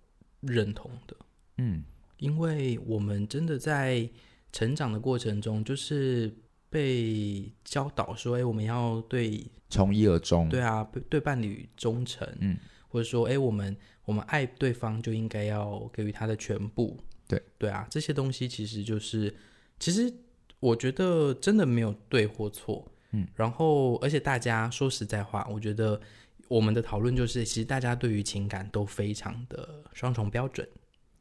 认同的，嗯，因为我们真的在成长的过程中，就是被教导说，哎，我们要对从一而终，对啊，对伴侣忠诚，嗯，或者说，哎，我们我们爱对方就应该要给予他的全部，对。对啊，这些东西其实就是，其实我觉得真的没有对或错，嗯，然后而且大家说实在话，我觉得。我们的讨论就是，其实大家对于情感都非常的双重标准。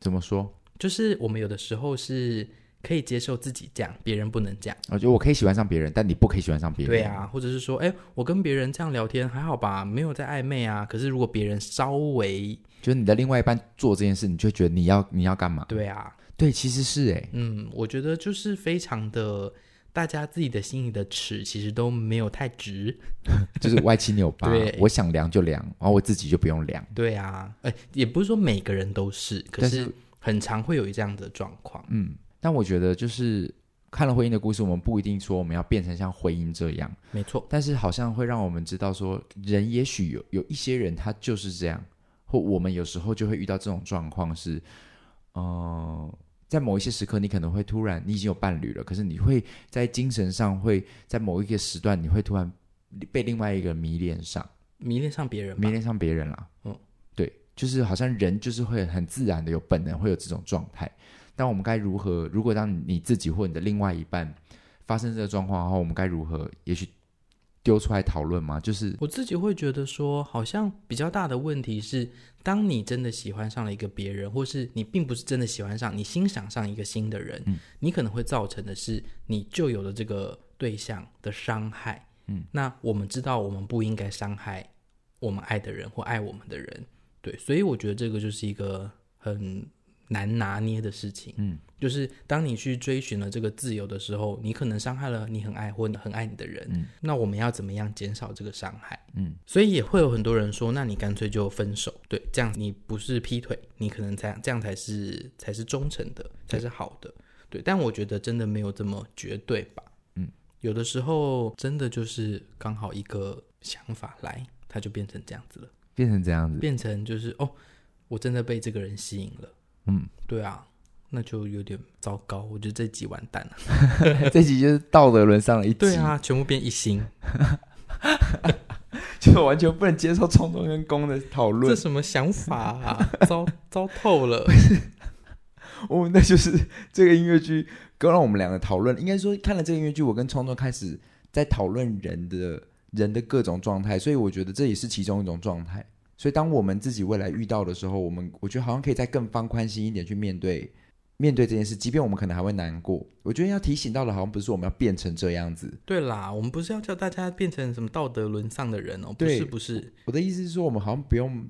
怎么说？就是我们有的时候是可以接受自己这样，别人不能这样。我觉得我可以喜欢上别人，但你不可以喜欢上别人。对啊，或者是说，哎，我跟别人这样聊天还好吧，没有在暧昧啊。可是如果别人稍微，就是你的另外一半做这件事，你就会觉得你要你要干嘛？对啊，对，其实是哎，嗯，我觉得就是非常的大家自己的心里的尺其实都没有太直，[LAUGHS] 就是歪七扭八。对，我想量就量，然后我自己就不用量。对啊，哎，也不是说每个人都是，可是很常会有这样的状况。嗯，但我觉得就是看了婚姻的故事，我们不一定说我们要变成像婚姻这样，没错。但是好像会让我们知道说，人也许有有一些人他就是这样，或我们有时候就会遇到这种状况是，嗯、呃。在某一些时刻，你可能会突然，你已经有伴侣了，可是你会在精神上会在某一个时段，你会突然被另外一个人迷恋上，迷恋上别人，迷恋上别人了。嗯，对，就是好像人就是会很自然的有本能会有这种状态。但我们该如何？如果当你自己或你的另外一半发生这个状况的话，我们该如何？也许。丢出来讨论吗？就是我自己会觉得说，好像比较大的问题是，当你真的喜欢上了一个别人，或是你并不是真的喜欢上，你欣赏上一个新的人，嗯，你可能会造成的是你旧有的这个对象的伤害。嗯，那我们知道，我们不应该伤害我们爱的人或爱我们的人，对，所以我觉得这个就是一个很。难拿捏的事情，嗯，就是当你去追寻了这个自由的时候，你可能伤害了你很爱或很爱你的人，嗯，那我们要怎么样减少这个伤害？嗯，所以也会有很多人说，那你干脆就分手，对，这样你不是劈腿，你可能才这样才是才是忠诚的，才是好的，对，对。但我觉得真的没有这么绝对吧，嗯，有的时候真的就是刚好一个想法来，它就变成这样子了，变成这样子，变成就是哦，我真的被这个人吸引了。嗯，对啊，那就有点糟糕。我觉得这集完蛋了，[LAUGHS] 这集就是道德沦丧了一集。对啊，全部变一星，[LAUGHS] 就完全不能接受冲动跟攻的讨论。这什么想法啊？[LAUGHS] 糟糟透了。哦，那就是这个音乐剧，刚让我们两个讨论。应该说，看了这个音乐剧，我跟冲动开始在讨论人的人的各种状态，所以我觉得这也是其中一种状态。所以，当我们自己未来遇到的时候，我们我觉得好像可以再更放宽心一点去面对面对这件事，即便我们可能还会难过。我觉得要提醒到的，好像不是说我们要变成这样子。对啦，我们不是要叫大家变成什么道德沦丧的人哦，不是不是。我的意思是说，我们好像不用，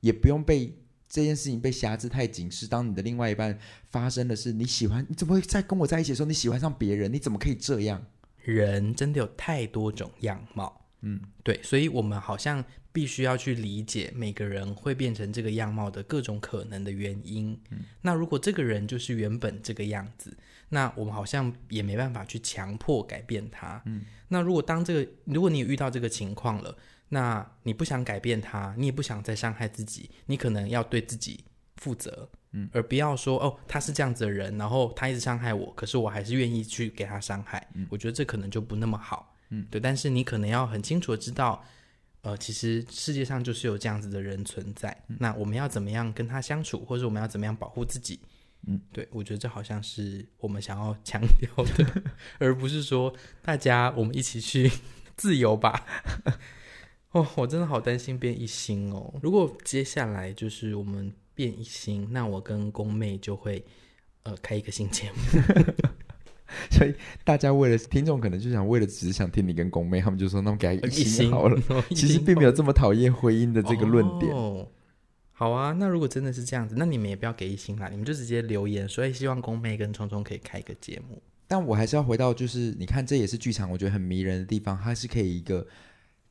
也不用被这件事情被挟制太紧。是当你的另外一半发生的是你喜欢，你怎么会在跟我在一起的时候你喜欢上别人？你怎么可以这样？人真的有太多种样貌。嗯，对，所以我们好像必须要去理解每个人会变成这个样貌的各种可能的原因。嗯，那如果这个人就是原本这个样子，那我们好像也没办法去强迫改变他。嗯，那如果当这个，如果你遇到这个情况了，那你不想改变他，你也不想再伤害自己，你可能要对自己负责。嗯，而不要说哦，他是这样子的人，然后他一直伤害我，可是我还是愿意去给他伤害。嗯，我觉得这可能就不那么好。嗯，对，但是你可能要很清楚的知道，呃，其实世界上就是有这样子的人存在。嗯，那我们要怎么样跟他相处，或者我们要怎么样保护自己？嗯，对，我觉得这好像是我们想要强调的，[LAUGHS] 而不是说大家我们一起去 [LAUGHS] 自由吧。哦，我真的好担心变一星哦。如果接下来就是我们变一星，那我跟宫妹就会呃开一个新节目。[LAUGHS] 所以大家为了听众，可能就想为了只是想听你跟宫妹，他们就说那么给他一星好了。[LAUGHS] 其实并没有这么讨厌婚姻的这个论点。哦，好啊，那如果真的是这样子，那你们也不要给一星啦，你们就直接留言，所以希望宫妹跟聪聪可以开一个节目。但我还是要回到，就是你看，这也是剧场，我觉得很迷人的地方，它是可以一个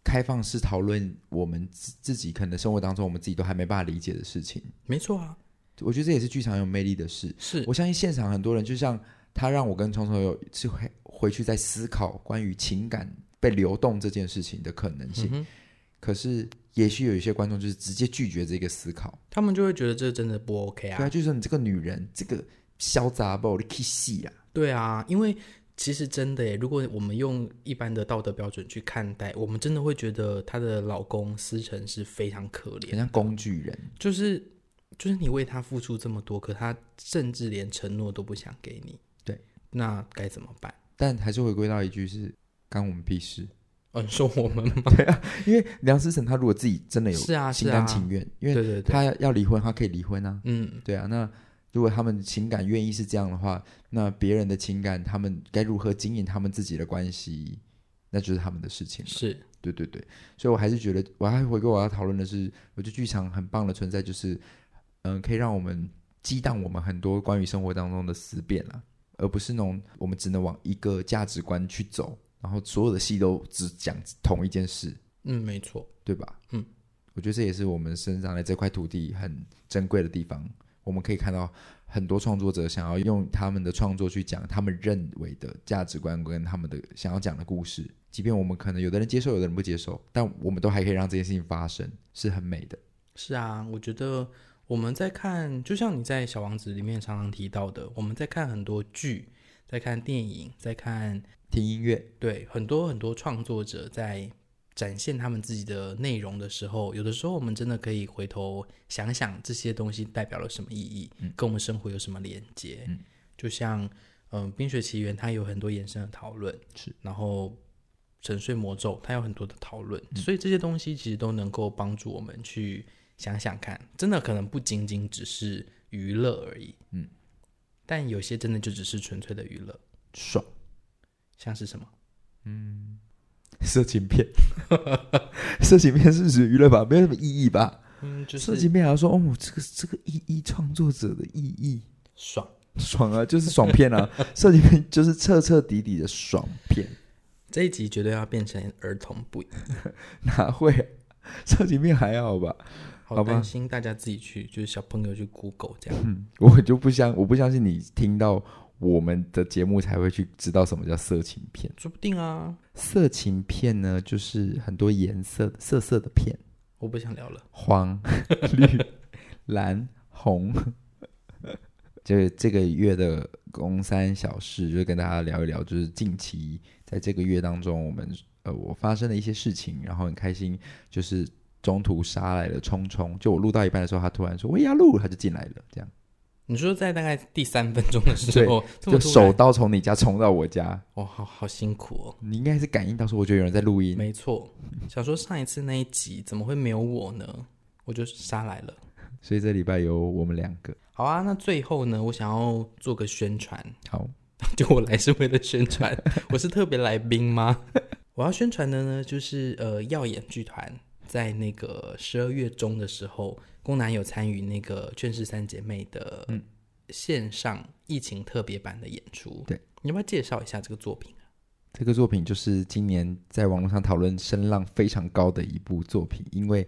开放式讨论我们自自己可能生活当中我们自己都还没办法理解的事情。没错啊，我觉得这也是剧场有魅力的事。是我相信现场很多人就像。他让我跟聪聪有一次回回去再思考关于情感被流动这件事情的可能性，嗯、可是也许有一些观众就是直接拒绝这个思考，他们就会觉得这真的不 OK 啊。对啊，就是说你这个女人，这个潇洒不，你可以戏啊。对啊，因为其实真的耶，如果我们用一般的道德标准去看待，我们真的会觉得她的老公思成是非常可怜，很像工具人，就是就是你为他付出这么多，可他甚至连承诺都不想给你。那该怎么办？但还是回归到一句是：干我们屁事。嗯，说我们吗？[LAUGHS] 对啊，因为梁思成他如果自己真的有是啊心甘情愿，啊啊、因为他要离婚，他可以离婚啊。嗯，对啊。那如果他们情感愿意是这样的话，那别人的情感，他们该如何经营他们自己的关系，那就是他们的事情了。是，对对对。所以我还是觉得，我还回归我要讨论的是，我觉得剧场很棒的存在，就是嗯，可以让我们激荡我们很多关于生活当中的思辨啊。而不是那种我们只能往一个价值观去走，然后所有的戏都只讲同一件事。嗯，没错，对吧？嗯，我觉得这也是我们生长在这块土地很珍贵的地方。我们可以看到很多创作者想要用他们的创作去讲他们认为的价值观跟他们的想要讲的故事，即便我们可能有的人接受，有的人不接受，但我们都还可以让这件事情发生，是很美的。是啊，我觉得。我们在看，就像你在《小王子》里面常常提到的，我们在看很多剧，在看电影，在看听音乐，对，很多很多创作者在展现他们自己的内容的时候，有的时候我们真的可以回头想想这些东西代表了什么意义，嗯，跟我们生活有什么连接。嗯，就像嗯，呃《冰雪奇缘》它有很多延伸的讨论，是，然后《沉睡魔咒》它有很多的讨论，嗯，所以这些东西其实都能够帮助我们去。想想看，真的可能不仅仅只是娱乐而已，嗯，但有些真的就只是纯粹的娱乐，爽，像是什么？嗯，色情片，[LAUGHS] 色情片是指娱乐吧，没有什么意义吧？嗯，就是色情片还要说哦，这个这个意义，创作者的意义，爽。爽啊，就是爽片啊，[LAUGHS] 色情片就是彻彻底底的爽片。这一集绝对要变成儿童不宜，[LAUGHS] 哪会啊？色情片还好吧？好担心大家自己去，就是小朋友去 Google 这样。嗯，我就不相，我不相信你听到我们的节目才会去知道什么叫色情片。说不定啊，色情片呢，就是很多颜色色色的片。我不想聊了，黄、[LAUGHS] 绿、蓝、红。[LAUGHS] 就是这个月的公三小事，就跟大家聊一聊，就是近期在这个月当中，我们呃我发生的一些事情，然后很开心，就是。中途杀来了冲冲，就我录到一半的时候，他突然说我也要录，他就进来了。这样，你说在大概第三分钟的时候，就手刀从你家冲到我家，哇，好好辛苦哦！你应该是感应到说，我觉得有人在录音。没错，想说上一次那一集怎么会没有我呢？我就杀来了。所以这礼拜有我们两个。好啊，那最后呢，我想要做个宣传。好，[LAUGHS] 就我来是为了宣传，我是特别来宾吗？我要宣传的呢，就是呃，耀眼剧团。在那个十二月中的时候，宫南有参与那个《劝世三姐妹》的线上疫情特别版的演出。对，你要不要介绍一下这个作品啊？这个作品就是今年在网络上讨论声浪非常高的一部作品，因为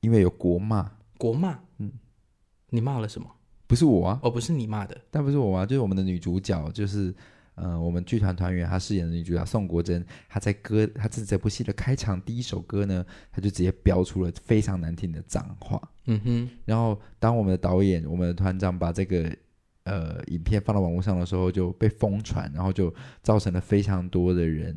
因为有国骂，国骂，嗯，你骂了什么？不是我啊，哦，不是你骂的，但不是我啊，就是我们的女主角，就是。嗯、呃，我们剧团团员他饰演的女主角宋国珍，她在歌，她在这部戏的开场第一首歌呢，她就直接飙出了非常难听的脏话。嗯哼。然后，当我们的导演、我们的团长把这个呃影片放到网络上的时候，就被疯传，然后就造成了非常多的人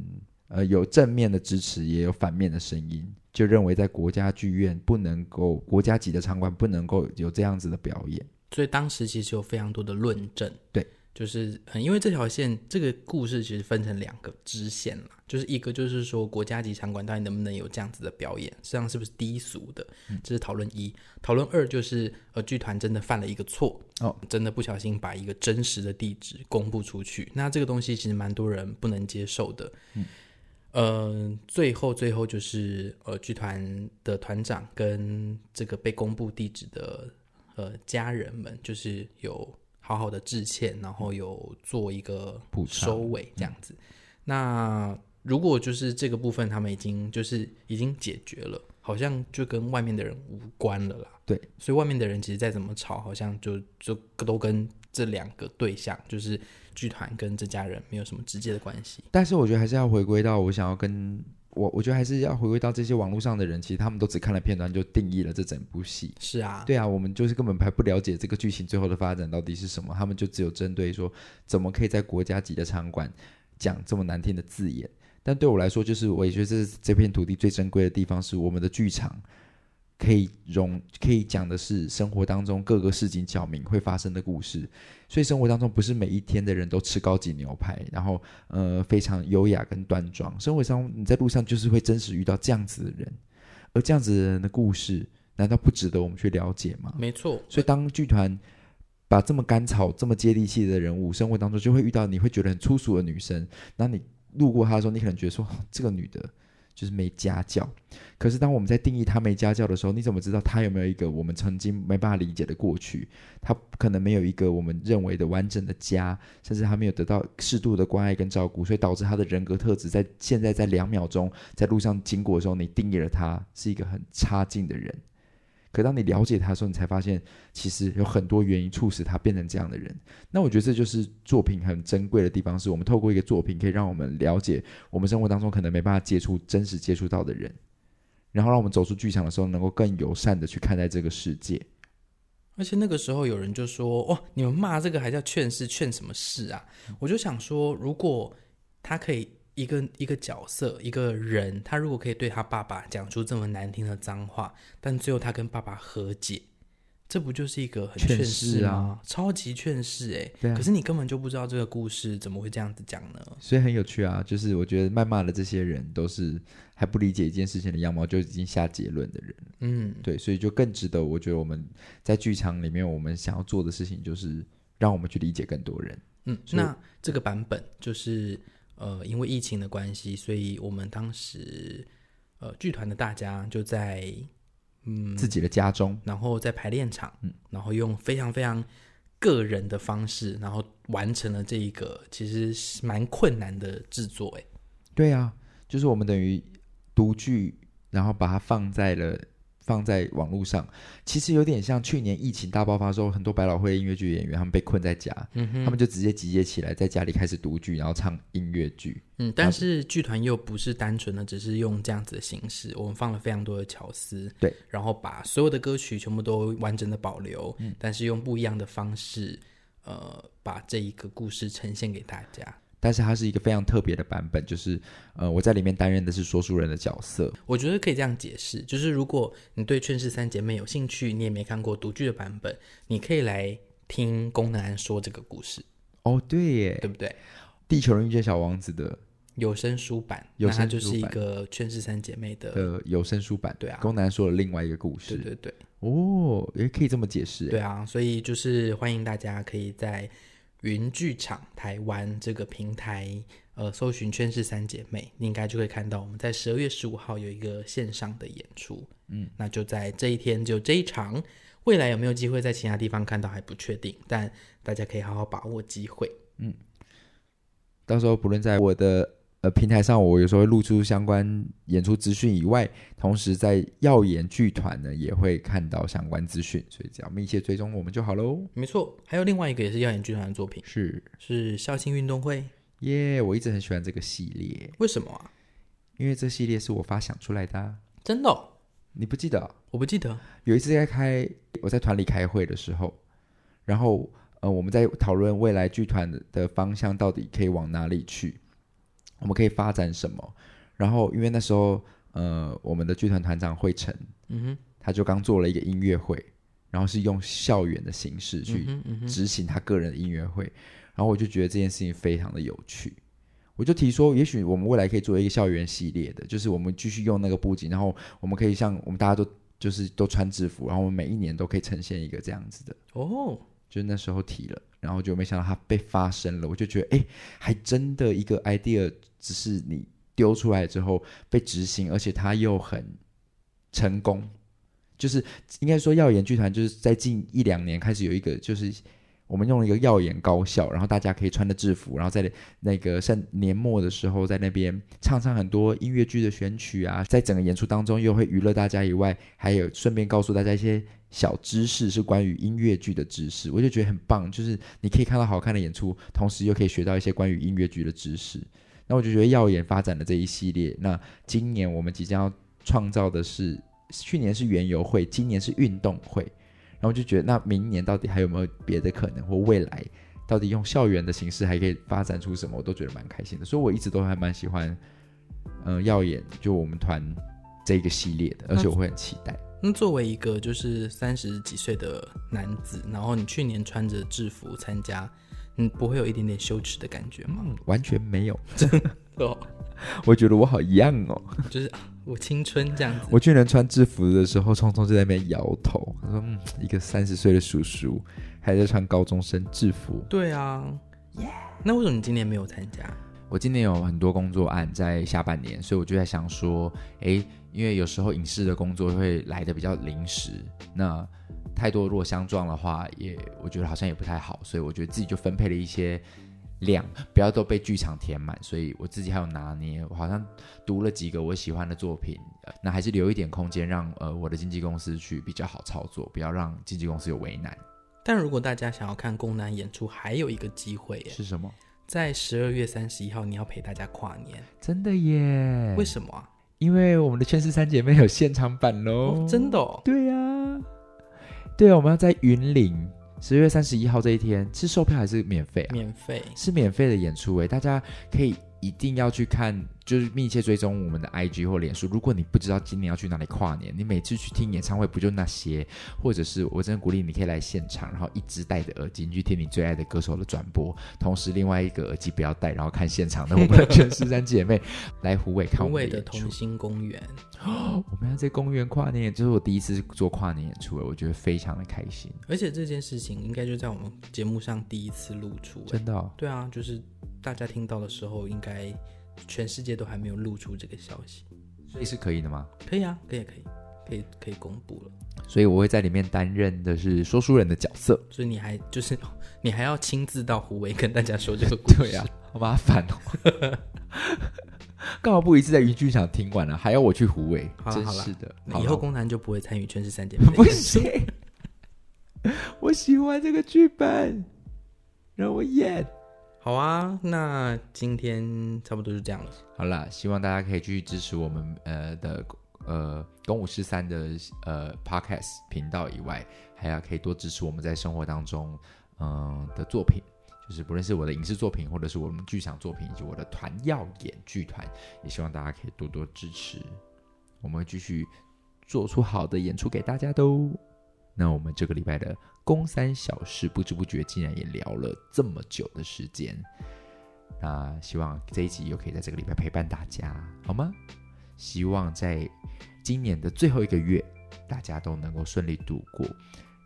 呃有正面的支持，也有反面的声音，就认为在国家剧院不能够国家级的场馆不能够有这样子的表演。所以当时其实有非常多的论证。对。就是嗯，因为这条线这个故事其实分成两个支线了，就是一个就是说国家级场馆到底能不能有这样子的表演，实际上是不是低俗的，这是讨论一。讨论二就是呃剧团真的犯了一个错哦，真的不小心把一个真实的地址公布出去，那这个东西其实蛮多人不能接受的。嗯，呃，最后最后就是呃剧团的团长跟这个被公布地址的呃家人们，就是有。好好的致歉，然后有做一个收尾这样子。嗯、那如果就是这个部分他们已经就是已经解决了，好像就跟外面的人无关了啦。对，所以外面的人其实再怎么吵，好像就就都跟这两个对象，就是剧团跟这家人没有什么直接的关系。但是我觉得还是要回归到我想要跟。我我觉得还是要回归到这些网络上的人，其实他们都只看了片段就定义了这整部戏。是啊，对啊，我们就是根本还不了解这个剧情最后的发展到底是什么，他们就只有针对说怎么可以在国家级的场馆讲这么难听的字眼。但对我来说，就是我也觉得这是这片土地最珍贵的地方，是我们的剧场。可以容可以讲的是生活当中各个市井小民会发生的故事，所以生活当中不是每一天的人都吃高级牛排，然后呃非常优雅跟端庄。生活上你在路上就是会真实遇到这样子的人，而这样子的人的故事，难道不值得我们去了解吗？没错。所以当剧团把这么甘草、这么接地气的人物，生活当中就会遇到你会觉得很粗俗的女生，那你路过她的时候，你可能觉得说这个女的。就是没家教。可是当我们在定义他没家教的时候，你怎么知道他有没有一个我们曾经没办法理解的过去？他可能没有一个我们认为的完整的家，甚至他没有得到适度的关爱跟照顾，所以导致他的人格特质在现在在两秒钟在路上经过的时候，你定义了他是一个很差劲的人。可当你了解他的时候，你才发现其实有很多原因促使他变成这样的人。那我觉得这就是作品很珍贵的地方，是我们透过一个作品，可以让我们了解我们生活当中可能没办法接触、真实接触到的人，然后让我们走出剧场的时候，能够更友善的去看待这个世界。而且那个时候有人就说：“哇，你们骂这个还叫劝世？劝什么世啊？”我就想说，如果他可以。一个一个角色，一个人，他如果可以对他爸爸讲出这么难听的脏话，但最后他跟爸爸和解，这不就是一个很劝世啊？超级劝世哎！对啊。可是你根本就不知道这个故事怎么会这样子讲呢？所以很有趣啊！就是我觉得谩骂的这些人都是还不理解一件事情的样貌就已经下结论的人。嗯，对，所以就更值得我觉得我们在剧场里面我们想要做的事情就是让我们去理解更多人。嗯，那这个版本就是。呃，因为疫情的关系，所以我们当时呃剧团的大家就在嗯自己的家中，然后在排练场，嗯，然后用非常非常个人的方式，然后完成了这一个其实是蛮困难的制作。哎，对啊，就是我们等于独剧，然后把它放在了。放在网络上，其实有点像去年疫情大爆发的时候，很多百老汇音乐剧演员他们被困在家，嗯哼，他们就直接集结起来，在家里开始独剧，然后唱音乐剧。嗯，但是剧团又不是单纯的只是用这样子的形式，我们放了非常多的巧思，对，然后把所有的歌曲全部都完整的保留，嗯，但是用不一样的方式，呃，把这一个故事呈现给大家。但是它是一个非常特别的版本，就是呃，我在里面担任的是说书人的角色。我觉得可以这样解释，就是如果你对《劝世三姐妹》有兴趣，你也没看过独剧的版本，你可以来听宫能安说这个故事。哦，对耶，对不对？地球人遇见小王子的有声书版，有声就是一个《劝世三姐妹》的的有声书版。对啊，宫能安说了另外一个故事。对对对。哦，也可以这么解释。对啊，所以就是欢迎大家可以在。云剧场台湾这个平台，呃，搜寻《圈是三姐妹》，你应该就会看到我们在十二月十五号有一个线上的演出。嗯，那就在这一天，就这一场。未来有没有机会在其他地方看到还不确定，但大家可以好好把握机会。嗯，到时候不论在我的。呃，平台上我有时候会露出相关演出资讯以外，同时在耀眼剧团呢也会看到相关资讯，所以只要密切追踪我们就好喽。没错，还有另外一个也是耀眼剧团的作品，是是校庆运动会耶，yeah, 我一直很喜欢这个系列，为什么啊？因为这系列是我发想出来的，真的哦？你不记得？我不记得。有一次在开我在团里开会的时候，然后呃我们在讨论未来剧团的方向到底可以往哪里去。我们可以发展什么？然后，因为那时候，呃，我们的剧团团长惠成，嗯哼，他就刚做了一个音乐会，然后是用校园的形式去执行他个人的音乐会，然后我就觉得这件事情非常的有趣，我就提说，也许我们未来可以做一个校园系列的，就是我们继续用那个布景，然后我们可以像我们大家都就是都穿制服，然后我们每一年都可以呈现一个这样子的。哦。就是那时候提了，然后就没想到它被发生了，我就觉得，哎，还真的一个 idea，只是你丢出来之后被执行，而且它又很成功，就是应该说耀眼剧团就是在近一两年开始有一个就是。我们用了一个耀眼高校，然后大家可以穿着制服，然后在那个圣年末的时候，在那边唱唱很多音乐剧的选曲啊，在整个演出当中又会娱乐大家以外，还有顺便告诉大家一些小知识，是关于音乐剧的知识，我就觉得很棒。就是你可以看到好看的演出，同时又可以学到一些关于音乐剧的知识。那我就觉得耀眼发展的这一系列，那今年我们即将要创造的是，去年是园游会，今年是运动会。然后就觉得，那明年到底还有没有别的可能，或未来到底用校园的形式还可以发展出什么，我都觉得蛮开心的。所以我一直都还蛮喜欢，嗯、呃，耀眼就我们团这个系列的，而且我会很期待。那作为一个就是三十几岁的男子，然后你去年穿着制服参加，你不会有一点点羞耻的感觉吗？嗯、完全没有，真的哦。[LAUGHS] 我觉得我好 young 哦，就是。我青春这样子，我去年穿制服的时候，聪聪就在那边摇头。他说：“嗯，一个三十岁的叔叔还在穿高中生制服。”对啊.那为什么你今年没有参加？我今年有很多工作案在下半年，所以我就在想说，诶，因为有时候影视的工作会来的比较临时，那太多如果相撞的话，也我觉得好像也不太好，所以我觉得自己就分配了一些量，不要都被剧场填满，所以我自己还有拿捏，我好像读了几个我喜欢的作品，那还是留一点空间让呃我的经纪公司去比较好操作，不要让经纪公司有为难。但如果大家想要看宫南演出，还有一个机会耶，是什么？在十二月三十一号，你要陪大家跨年，真的耶？为什么啊？因为我们的《圈世三姐妹》有现场版喽、哦！真的哦？对呀、啊，对啊，我们要在云林十二月三十一号这一天，是售票还是免费啊？免费，是免费的演出诶，大家可以一定要去看。就是密切追踪我们的 IG 或脸书。如果你不知道今年要去哪里跨年，你每次去听演唱会不就那些？或者是我真的鼓励你可以来现场，然后一直戴着耳机去听你最爱的歌手的转播，同时另外一个耳机不要戴，然后看现场的我们的全十三姐妹来湖尾看我们的，的同心公园。哦，我们要在公园跨年，就是我第一次做跨年演出，我觉得非常的开心。而且这件事情应该就在我们节目上第一次露出，真的哦？对啊，就是大家听到的时候应该。全世界都还没有露出这个消息，所以是可以的吗？可以啊，可以，可以，可以，可以公布了。所以我会在里面担任的是说书人的角色。所以你还就是 [LAUGHS] 你还要亲自到湖尾跟大家说这个故事，[LAUGHS] 对啊，好麻烦哦。[LAUGHS] 干嘛不一次在云剧场听完了，还要我去湖尾，好，真是的。以后公南就不会参与《全世三姐妹》。不行，我喜欢这个剧本，让我演。好啊，那今天差不多就这样了。好了，希望大家可以继续支持我们呃的呃东五十三的呃 podcast 频道以外，还要可以多支持我们在生活当中嗯、的作品，就是不论是我的影视作品，或者是我们剧场作品，以及我的团耀演剧团，也希望大家可以多多支持，我们会继续做出好的演出给大家的哦。那我们这个礼拜的公三小事，不知不觉竟然也聊了这么久的时间。那希望这一集又可以在这个礼拜陪伴大家，好吗？希望在今年的最后一个月，大家都能够顺利度过。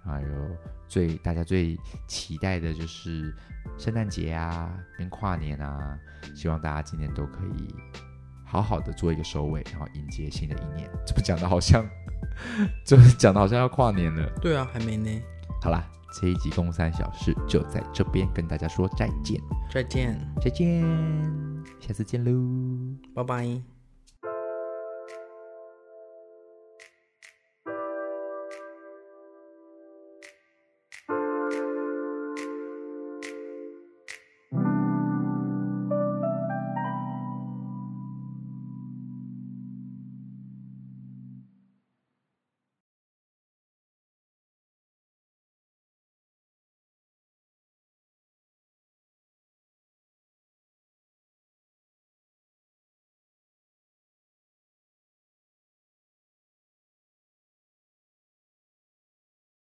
还有最大家最期待的就是圣诞节啊，跟跨年啊，希望大家今年都可以好好的做一个收尾，然后迎接新的一年。这不讲的好像。[LAUGHS] 这讲的好像要跨年了，对啊，还没呢。好啦，这一集共三小事就在这边跟大家说再见，再见，再见，下次见喽，拜拜。